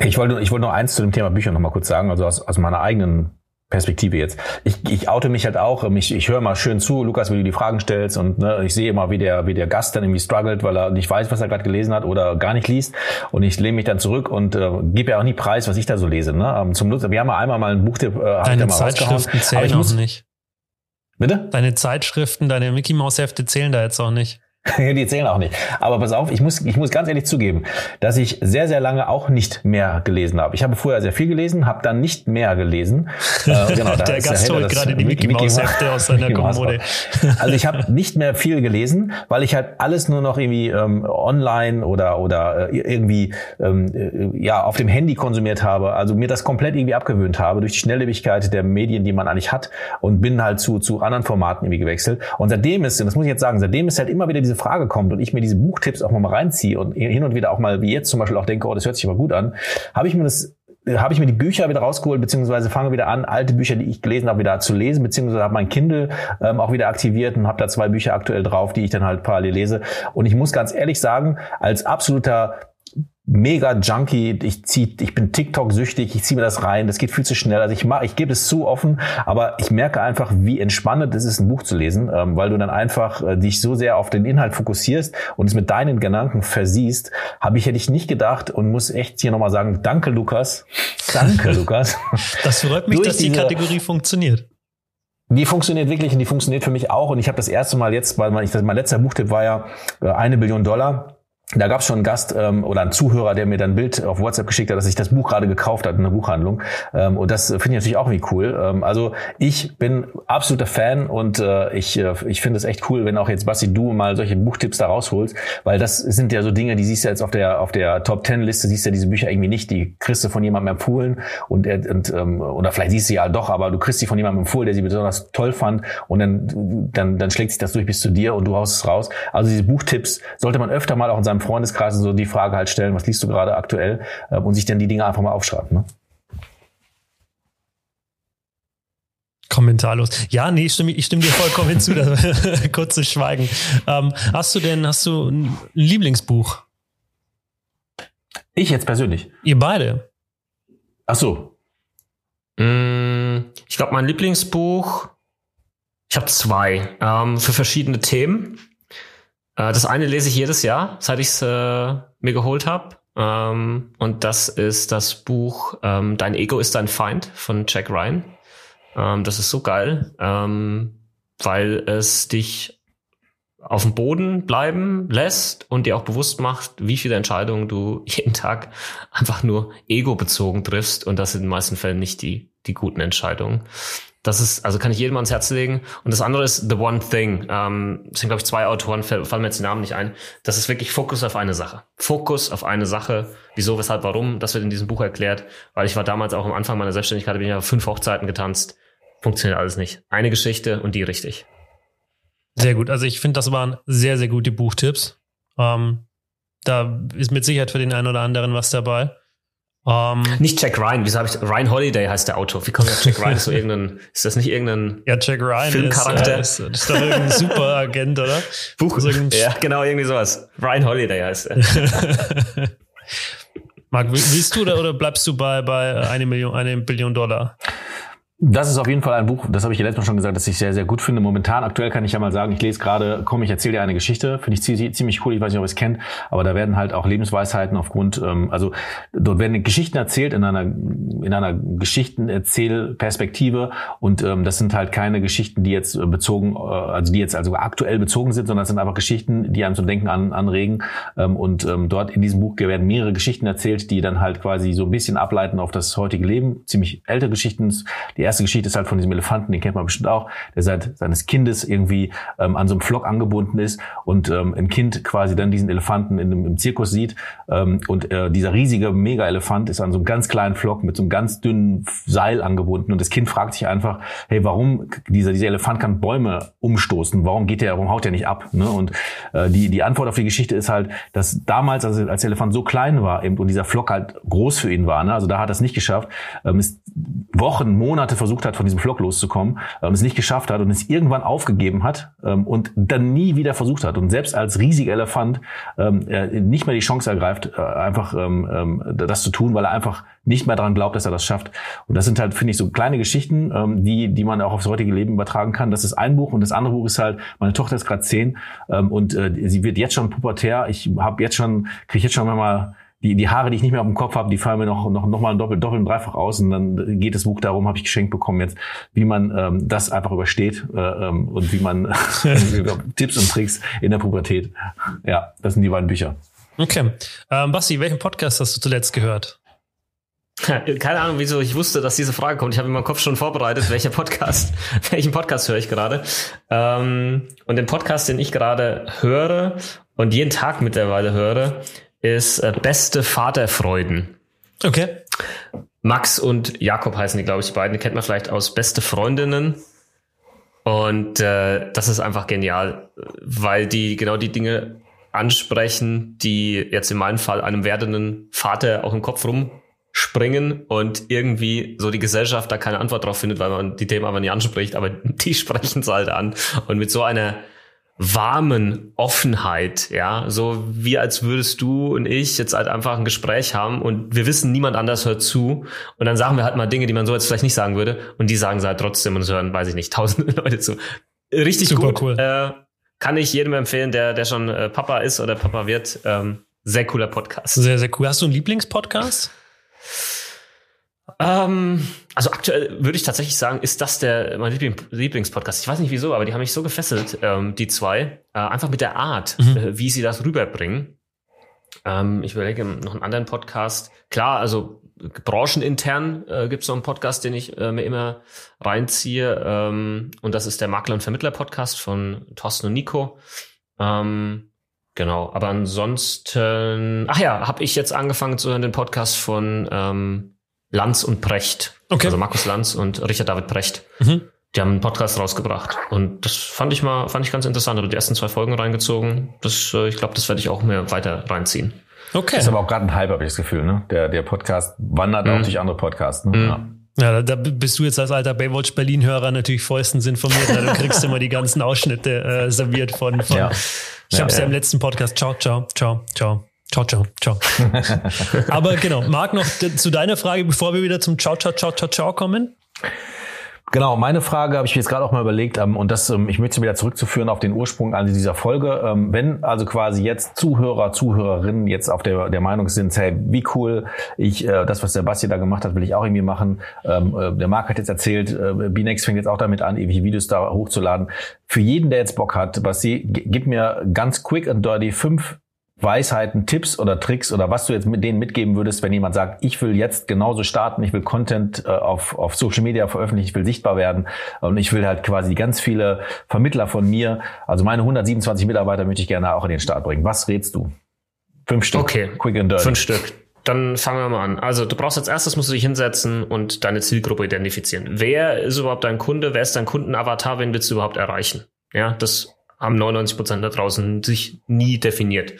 Ich wollte, ich wollte noch eins zu dem Thema Bücher nochmal kurz sagen, also aus, aus meiner eigenen Perspektive jetzt. Ich, ich oute mich halt auch, ich, ich höre mal schön zu, Lukas, wie du die Fragen stellst und ne, ich sehe immer, wie der, wie der Gast dann irgendwie struggelt, weil er nicht weiß, was er gerade gelesen hat oder gar nicht liest und ich lehne mich dann zurück und äh, gebe ja auch nie preis, was ich da so lese. Ne? Ähm, zum Nutzer, wir haben ja einmal mal einen Buchtipp äh, Deine Zeitschriften zählen muss, nicht. Bitte? Deine Zeitschriften, deine Mickey Mouse Hefte zählen da jetzt auch nicht. die zählen auch nicht. Aber pass auf, ich muss, ich muss ganz ehrlich zugeben, dass ich sehr, sehr lange auch nicht mehr gelesen habe. Ich habe vorher sehr viel gelesen, habe dann nicht mehr gelesen. Äh, genau, der Gast holt gerade die Mickey, Mickey Mouse Hefte aus seiner Kommode. Also ich habe nicht mehr viel gelesen, weil ich halt alles nur noch irgendwie ähm, online oder oder äh, irgendwie ähm, äh, ja auf dem Handy konsumiert habe. Also mir das komplett irgendwie abgewöhnt habe durch die Schnelllebigkeit der Medien, die man eigentlich hat und bin halt zu zu anderen Formaten irgendwie gewechselt. Und seitdem ist, und das muss ich jetzt sagen, seitdem ist halt immer wieder diese Frage kommt und ich mir diese Buchtipps auch mal reinziehe und hin und wieder auch mal, wie jetzt zum Beispiel auch denke, oh, das hört sich aber gut an, habe ich mir das habe ich mir die Bücher wieder rausgeholt, beziehungsweise fange wieder an, alte Bücher, die ich gelesen habe, wieder zu lesen, beziehungsweise habe mein Kindle ähm, auch wieder aktiviert und habe da zwei Bücher aktuell drauf, die ich dann halt parallel lese. Und ich muss ganz ehrlich sagen, als absoluter mega Junkie. Ich zieh, ich bin TikTok-süchtig, ich ziehe mir das rein, das geht viel zu schnell. Also ich mach, ich gebe es zu offen, aber ich merke einfach, wie entspannend es ist, ein Buch zu lesen, ähm, weil du dann einfach äh, dich so sehr auf den Inhalt fokussierst und es mit deinen Gedanken versiehst. Habe ich hätte ich nicht gedacht und muss echt hier nochmal sagen, danke Lukas. Danke Lukas. Das freut mich, dass die Kategorie funktioniert. Die funktioniert wirklich und die funktioniert für mich auch. Und ich habe das erste Mal jetzt, weil mein, ich, mein letzter Buchtipp war ja äh, eine Billion Dollar da gab es schon einen Gast ähm, oder einen Zuhörer, der mir dann ein Bild auf WhatsApp geschickt hat, dass sich das Buch gerade gekauft hat in einer Buchhandlung. Ähm, und das finde ich natürlich auch wie cool. Ähm, also ich bin absoluter Fan und äh, ich, äh, ich finde es echt cool, wenn auch jetzt Basti du mal solche Buchtipps da rausholst, weil das sind ja so Dinge, die siehst du jetzt auf der auf der Top Ten Liste, siehst du ja diese Bücher irgendwie nicht, die kriegst du von jemandem empfohlen und, und ähm, oder vielleicht siehst du ja doch, aber du kriegst sie von jemandem empfohlen, der sie besonders toll fand und dann dann dann schlägt sich das durch bis zu dir und du haust es raus. Also diese Buchtipps sollte man öfter mal auch in seinem seinem Freundeskreis so die Frage halt stellen, was liest du gerade aktuell äh, und sich dann die Dinge einfach mal aufschreiben. Ne? Kommentarlos. Ja, nee, ich stimme, ich stimme dir vollkommen hinzu. Kurzes Schweigen. Ähm, hast du denn, hast du ein Lieblingsbuch? Ich jetzt persönlich. Ihr beide? Ach so. Mm, ich glaube, mein Lieblingsbuch, ich habe zwei ähm, für verschiedene Themen. Äh, das eine lese ich jedes Jahr, seit ich es äh, mir geholt habe. Ähm, und das ist das Buch ähm, Dein Ego ist dein Feind von Jack Ryan. Ähm, das ist so geil, ähm, weil es dich auf dem Boden bleiben lässt und dir auch bewusst macht, wie viele Entscheidungen du jeden Tag einfach nur ego-bezogen triffst und das sind in den meisten Fällen nicht die, die guten Entscheidungen. Das ist, also kann ich jedem ans Herz legen. Und das andere ist The One Thing. Ähm, das sind, glaube ich, zwei Autoren, fallen mir jetzt die Namen nicht ein. Das ist wirklich Fokus auf eine Sache. Fokus auf eine Sache. Wieso, weshalb, warum. Das wird in diesem Buch erklärt. Weil ich war damals auch am Anfang meiner Selbstständigkeit, bin ich auf fünf Hochzeiten getanzt. Funktioniert alles nicht. Eine Geschichte und die richtig. Sehr gut. Also ich finde, das waren sehr, sehr gute Buchtipps. Ähm, da ist mit Sicherheit für den einen oder anderen was dabei. Um, ähm, nicht Jack Ryan, wieso habe ich Ryan Holiday heißt der Autor. Wie kommt der Jack Ryan? Ist, so irgendein, ist das nicht irgendein ja, Jack Ryan Filmcharakter? Ist, äh, ist doch irgendein Superagent, oder? Buch. Ja, genau, irgendwie sowas. Ryan Holiday heißt er. Marc, willst du oder, oder bleibst du bei, bei eine Million, eine Billion Dollar? Das ist auf jeden Fall ein Buch, das habe ich ja letztes Mal schon gesagt, das ich sehr, sehr gut finde. Momentan, aktuell kann ich ja mal sagen, ich lese gerade, komm, ich erzähle dir eine Geschichte, finde ich ziemlich cool, ich weiß nicht, ob ihr es kennt, aber da werden halt auch Lebensweisheiten aufgrund, ähm, also dort werden Geschichten erzählt in einer, in einer Geschichtenerzählperspektive und ähm, das sind halt keine Geschichten, die jetzt bezogen, äh, also die jetzt also aktuell bezogen sind, sondern das sind einfach Geschichten, die einem zum Denken an, anregen. Ähm, und ähm, dort in diesem Buch werden mehrere Geschichten erzählt, die dann halt quasi so ein bisschen ableiten auf das heutige Leben, ziemlich ältere Geschichten, die erste Geschichte ist halt von diesem Elefanten, den kennt man bestimmt auch, der seit seines Kindes irgendwie ähm, an so einem Flock angebunden ist und ähm, ein Kind quasi dann diesen Elefanten in, im Zirkus sieht ähm, und äh, dieser riesige Mega-Elefant ist an so einem ganz kleinen Flock mit so einem ganz dünnen Seil angebunden und das Kind fragt sich einfach, hey, warum dieser, dieser Elefant kann Bäume umstoßen, warum geht der, warum haut der nicht ab? Ne? Und äh, die, die Antwort auf die Geschichte ist halt, dass damals, also als der Elefant so klein war eben, und dieser Flock halt groß für ihn war, ne? also da hat er es nicht geschafft, ähm, ist Wochen, Monate versucht hat, von diesem Flock loszukommen, ähm, es nicht geschafft hat und es irgendwann aufgegeben hat ähm, und dann nie wieder versucht hat. Und selbst als riesiger Elefant ähm, nicht mehr die Chance ergreift, äh, einfach ähm, ähm, das zu tun, weil er einfach nicht mehr daran glaubt, dass er das schafft. Und das sind halt, finde ich, so kleine Geschichten, ähm, die, die man auch aufs heutige Leben übertragen kann. Das ist ein Buch und das andere Buch ist halt, meine Tochter ist gerade zehn ähm, und äh, sie wird jetzt schon pubertär. Ich habe jetzt schon, kriege jetzt schon mal die, die Haare, die ich nicht mehr auf dem Kopf habe, die fallen mir noch, noch, noch mal doppelt, doppelt und dreifach aus. Und dann geht das Buch darum, habe ich geschenkt bekommen jetzt, wie man ähm, das einfach übersteht äh, ähm, und wie man Tipps und Tricks in der Pubertät. Ja, das sind die beiden Bücher. Okay. Ähm, Basti, welchen Podcast hast du zuletzt gehört? Keine Ahnung, wieso ich wusste, dass diese Frage kommt. Ich habe in meinem Kopf schon vorbereitet, welcher Podcast, welchen Podcast höre ich gerade. Ähm, und den Podcast, den ich gerade höre und jeden Tag mittlerweile höre, ist äh, Beste Vaterfreuden. Okay. Max und Jakob heißen die, glaube ich, beiden. Die kennt man vielleicht aus Beste Freundinnen. Und äh, das ist einfach genial, weil die genau die Dinge ansprechen, die jetzt in meinem Fall einem werdenden Vater auch im Kopf rumspringen und irgendwie so die Gesellschaft da keine Antwort drauf findet, weil man die Themen aber nicht anspricht, aber die sprechen es halt an. Und mit so einer warmen Offenheit, ja, so wie als würdest du und ich jetzt halt einfach ein Gespräch haben und wir wissen, niemand anders hört zu und dann sagen wir halt mal Dinge, die man so jetzt vielleicht nicht sagen würde und die sagen sie halt trotzdem und es hören, weiß ich nicht, tausende Leute zu. Richtig Super gut. Cool. Äh, kann ich jedem empfehlen, der, der schon äh, Papa ist oder Papa wird. Ähm, sehr cooler Podcast. Sehr, sehr cool. Hast du einen Lieblingspodcast? Ähm, also aktuell würde ich tatsächlich sagen, ist das der mein Liebling, Lieblingspodcast. Ich weiß nicht wieso, aber die haben mich so gefesselt, ähm, die zwei. Äh, einfach mit der Art, mhm. äh, wie sie das rüberbringen. Ähm, ich überlege noch einen anderen Podcast. Klar, also branchenintern äh, gibt es noch einen Podcast, den ich äh, mir immer reinziehe. Ähm, und das ist der Makler und Vermittler Podcast von Thorsten und Nico. Ähm, genau, aber ansonsten, ach ja, habe ich jetzt angefangen zu hören den Podcast von ähm, Lanz und Precht. Okay. Also Markus Lanz und Richard David Precht. Mhm. Die haben einen Podcast rausgebracht. Und das fand ich mal, fand ich ganz interessant. Oder die ersten zwei Folgen reingezogen. Das, äh, ich glaube, das werde ich auch mehr weiter reinziehen. Okay. Ist aber auch gerade ein Hype, habe ich das Gefühl, ne? Der, der Podcast wandert mhm. auch durch andere Podcasts. Ne? Mhm. Ja. Ja, da bist du jetzt als alter Baywatch Berlin-Hörer natürlich vollstens informiert. Du kriegst immer die ganzen Ausschnitte äh, serviert von. von ja. Ich ja, habe es ja. ja im letzten Podcast. Ciao, ciao, ciao, ciao. Ciao, ciao, ciao. Aber genau, Marc, noch zu deiner Frage, bevor wir wieder zum Ciao, ciao, ciao, ciao, ciao kommen. Genau, meine Frage habe ich jetzt gerade auch mal überlegt ähm, und das, ähm, ich möchte wieder zurückzuführen auf den Ursprung an dieser Folge. Ähm, wenn also quasi jetzt Zuhörer, Zuhörerinnen jetzt auf der, der Meinung sind, hey, wie cool, ich äh, das, was der Basti da gemacht hat, will ich auch irgendwie machen. Ähm, äh, der Marc hat jetzt erzählt, äh, Binex fängt jetzt auch damit an, ewige Videos da hochzuladen. Für jeden, der jetzt Bock hat, Basti, gib mir ganz quick and dirty fünf Weisheiten, Tipps oder Tricks oder was du jetzt mit denen mitgeben würdest, wenn jemand sagt, ich will jetzt genauso starten, ich will Content äh, auf, auf Social Media veröffentlichen, ich will sichtbar werden und ich will halt quasi ganz viele Vermittler von mir, also meine 127 Mitarbeiter möchte ich gerne auch in den Start bringen. Was rätst du? Fünf Stück. Okay. Quick and dirty. Fünf Stück. Dann fangen wir mal an. Also du brauchst als erstes, musst du dich hinsetzen und deine Zielgruppe identifizieren. Wer ist überhaupt dein Kunde? Wer ist dein Kundenavatar? Wen willst du überhaupt erreichen? Ja, das haben 99 Prozent da draußen sich nie definiert.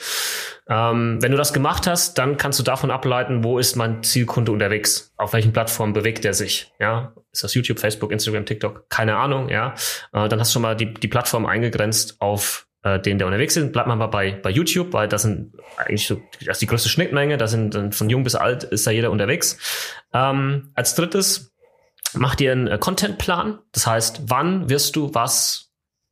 Ähm, wenn du das gemacht hast, dann kannst du davon ableiten, wo ist mein Zielkunde unterwegs? Auf welchen Plattformen bewegt er sich? Ja, ist das YouTube, Facebook, Instagram, TikTok? Keine Ahnung. Ja, äh, dann hast du schon mal die, die Plattform eingegrenzt auf äh, den, der unterwegs ist. Bleibt man mal bei, bei YouTube, weil das sind eigentlich so, das ist die größte Schnittmenge. Da sind von jung bis alt ist da jeder unterwegs. Ähm, als drittes mach dir einen äh, Contentplan. Das heißt, wann wirst du was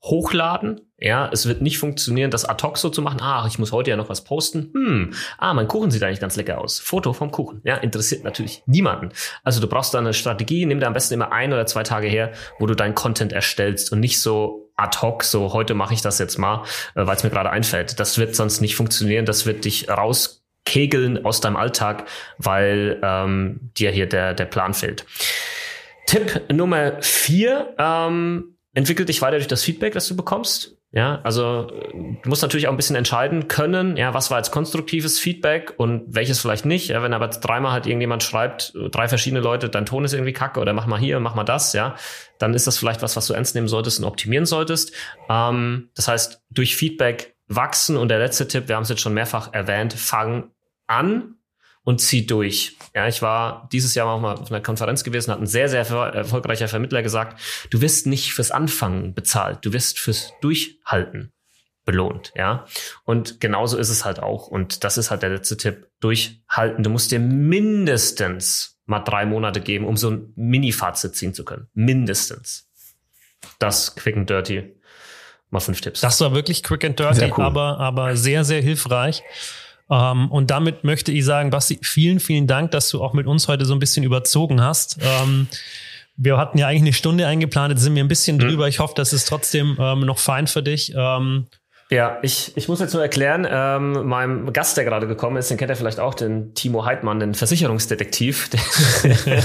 hochladen. Ja, es wird nicht funktionieren, das ad hoc so zu machen. Ah, ich muss heute ja noch was posten. Hm, ah, mein Kuchen sieht eigentlich ganz lecker aus. Foto vom Kuchen. Ja, interessiert natürlich niemanden. Also du brauchst da eine Strategie. Nimm da am besten immer ein oder zwei Tage her, wo du deinen Content erstellst und nicht so ad hoc, so heute mache ich das jetzt mal, äh, weil es mir gerade einfällt. Das wird sonst nicht funktionieren. Das wird dich rauskegeln aus deinem Alltag, weil ähm, dir hier der, der Plan fehlt. Tipp Nummer vier, ähm, entwickelt dich weiter durch das Feedback, das du bekommst. Ja, also du musst natürlich auch ein bisschen entscheiden können, ja, was war jetzt konstruktives Feedback und welches vielleicht nicht. Ja, wenn aber dreimal halt irgendjemand schreibt, drei verschiedene Leute, dein Ton ist irgendwie kacke oder mach mal hier, mach mal das, ja, dann ist das vielleicht was, was du ernst nehmen solltest und optimieren solltest. Ähm, das heißt, durch Feedback wachsen und der letzte Tipp, wir haben es jetzt schon mehrfach erwähnt, fang an, und zieh durch. Ja, ich war dieses Jahr auch mal auf einer Konferenz gewesen, hat ein sehr, sehr erfolgreicher Vermittler gesagt, du wirst nicht fürs Anfangen bezahlt, du wirst fürs Durchhalten belohnt, ja. Und genauso ist es halt auch. Und das ist halt der letzte Tipp. Durchhalten. Du musst dir mindestens mal drei Monate geben, um so ein Mini-Fazit ziehen zu können. Mindestens. Das Quick and Dirty. Mal fünf Tipps. Das war wirklich Quick and Dirty, cool. aber, aber sehr, sehr hilfreich. Ähm, und damit möchte ich sagen, Basti, vielen, vielen Dank, dass du auch mit uns heute so ein bisschen überzogen hast. Ähm, wir hatten ja eigentlich eine Stunde eingeplant, jetzt sind wir ein bisschen mhm. drüber. Ich hoffe, das ist trotzdem ähm, noch fein für dich. Ähm, ja, ich, ich muss jetzt nur erklären, ähm, meinem Gast, der gerade gekommen ist, den kennt er vielleicht auch, den Timo Heidmann, den Versicherungsdetektiv. Der,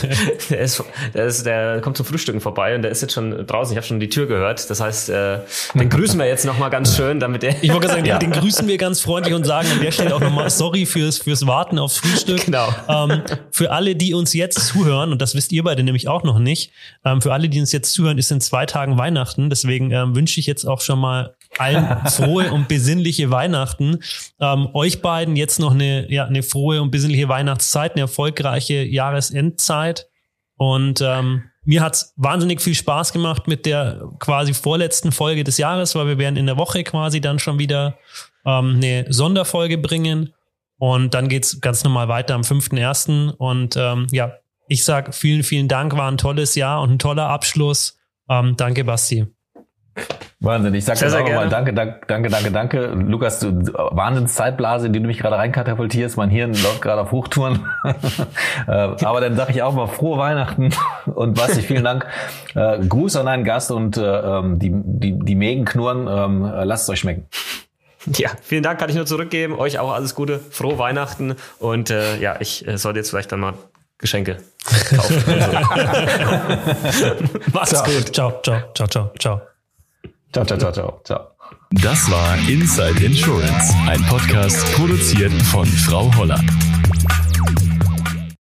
der, ist, der, ist, der kommt zum Frühstücken vorbei und der ist jetzt schon draußen. Ich habe schon die Tür gehört. Das heißt, äh, den grüßen wir jetzt nochmal ganz schön, damit er. Ich wollte sagen, ja. den grüßen wir ganz freundlich und sagen an der Stelle auch nochmal sorry fürs, fürs Warten aufs Frühstück. Genau. Ähm, für alle, die uns jetzt zuhören, und das wisst ihr beide nämlich auch noch nicht, ähm, für alle, die uns jetzt zuhören, ist in zwei Tagen Weihnachten. Deswegen ähm, wünsche ich jetzt auch schon mal allen frohe und besinnliche Weihnachten. Ähm, euch beiden jetzt noch eine, ja, eine frohe und besinnliche Weihnachtszeit, eine erfolgreiche Jahresendzeit. Und ähm, mir hat's wahnsinnig viel Spaß gemacht mit der quasi vorletzten Folge des Jahres, weil wir werden in der Woche quasi dann schon wieder ähm, eine Sonderfolge bringen. Und dann geht's ganz normal weiter am 5.1. Und ähm, ja, ich sag vielen, vielen Dank, war ein tolles Jahr und ein toller Abschluss. Ähm, danke, Basti. Wahnsinn. Ich sage jetzt auch nochmal danke, danke, danke, danke, danke. Lukas, du Wahnsinns Zeitblase, in die du mich gerade reinkatapultierst. Mein Hirn läuft gerade auf Hochtouren. Äh, aber dann sage ich auch mal frohe Weihnachten und Basti, vielen Dank. Äh, Gruß an deinen Gast und äh, ähm, die, die, die Mägen knurren. Ähm, lasst es euch schmecken. Ja, vielen Dank, kann ich nur zurückgeben. Euch auch alles Gute, frohe Weihnachten und äh, ja, ich äh, sollte jetzt vielleicht dann mal Geschenke kaufen. Macht's ciao. gut. Ciao, ciao, ciao, ciao, ciao. Ciao, ciao, ciao, ciao, ciao. Das war Inside Insurance, ein Podcast produziert von Frau Holler.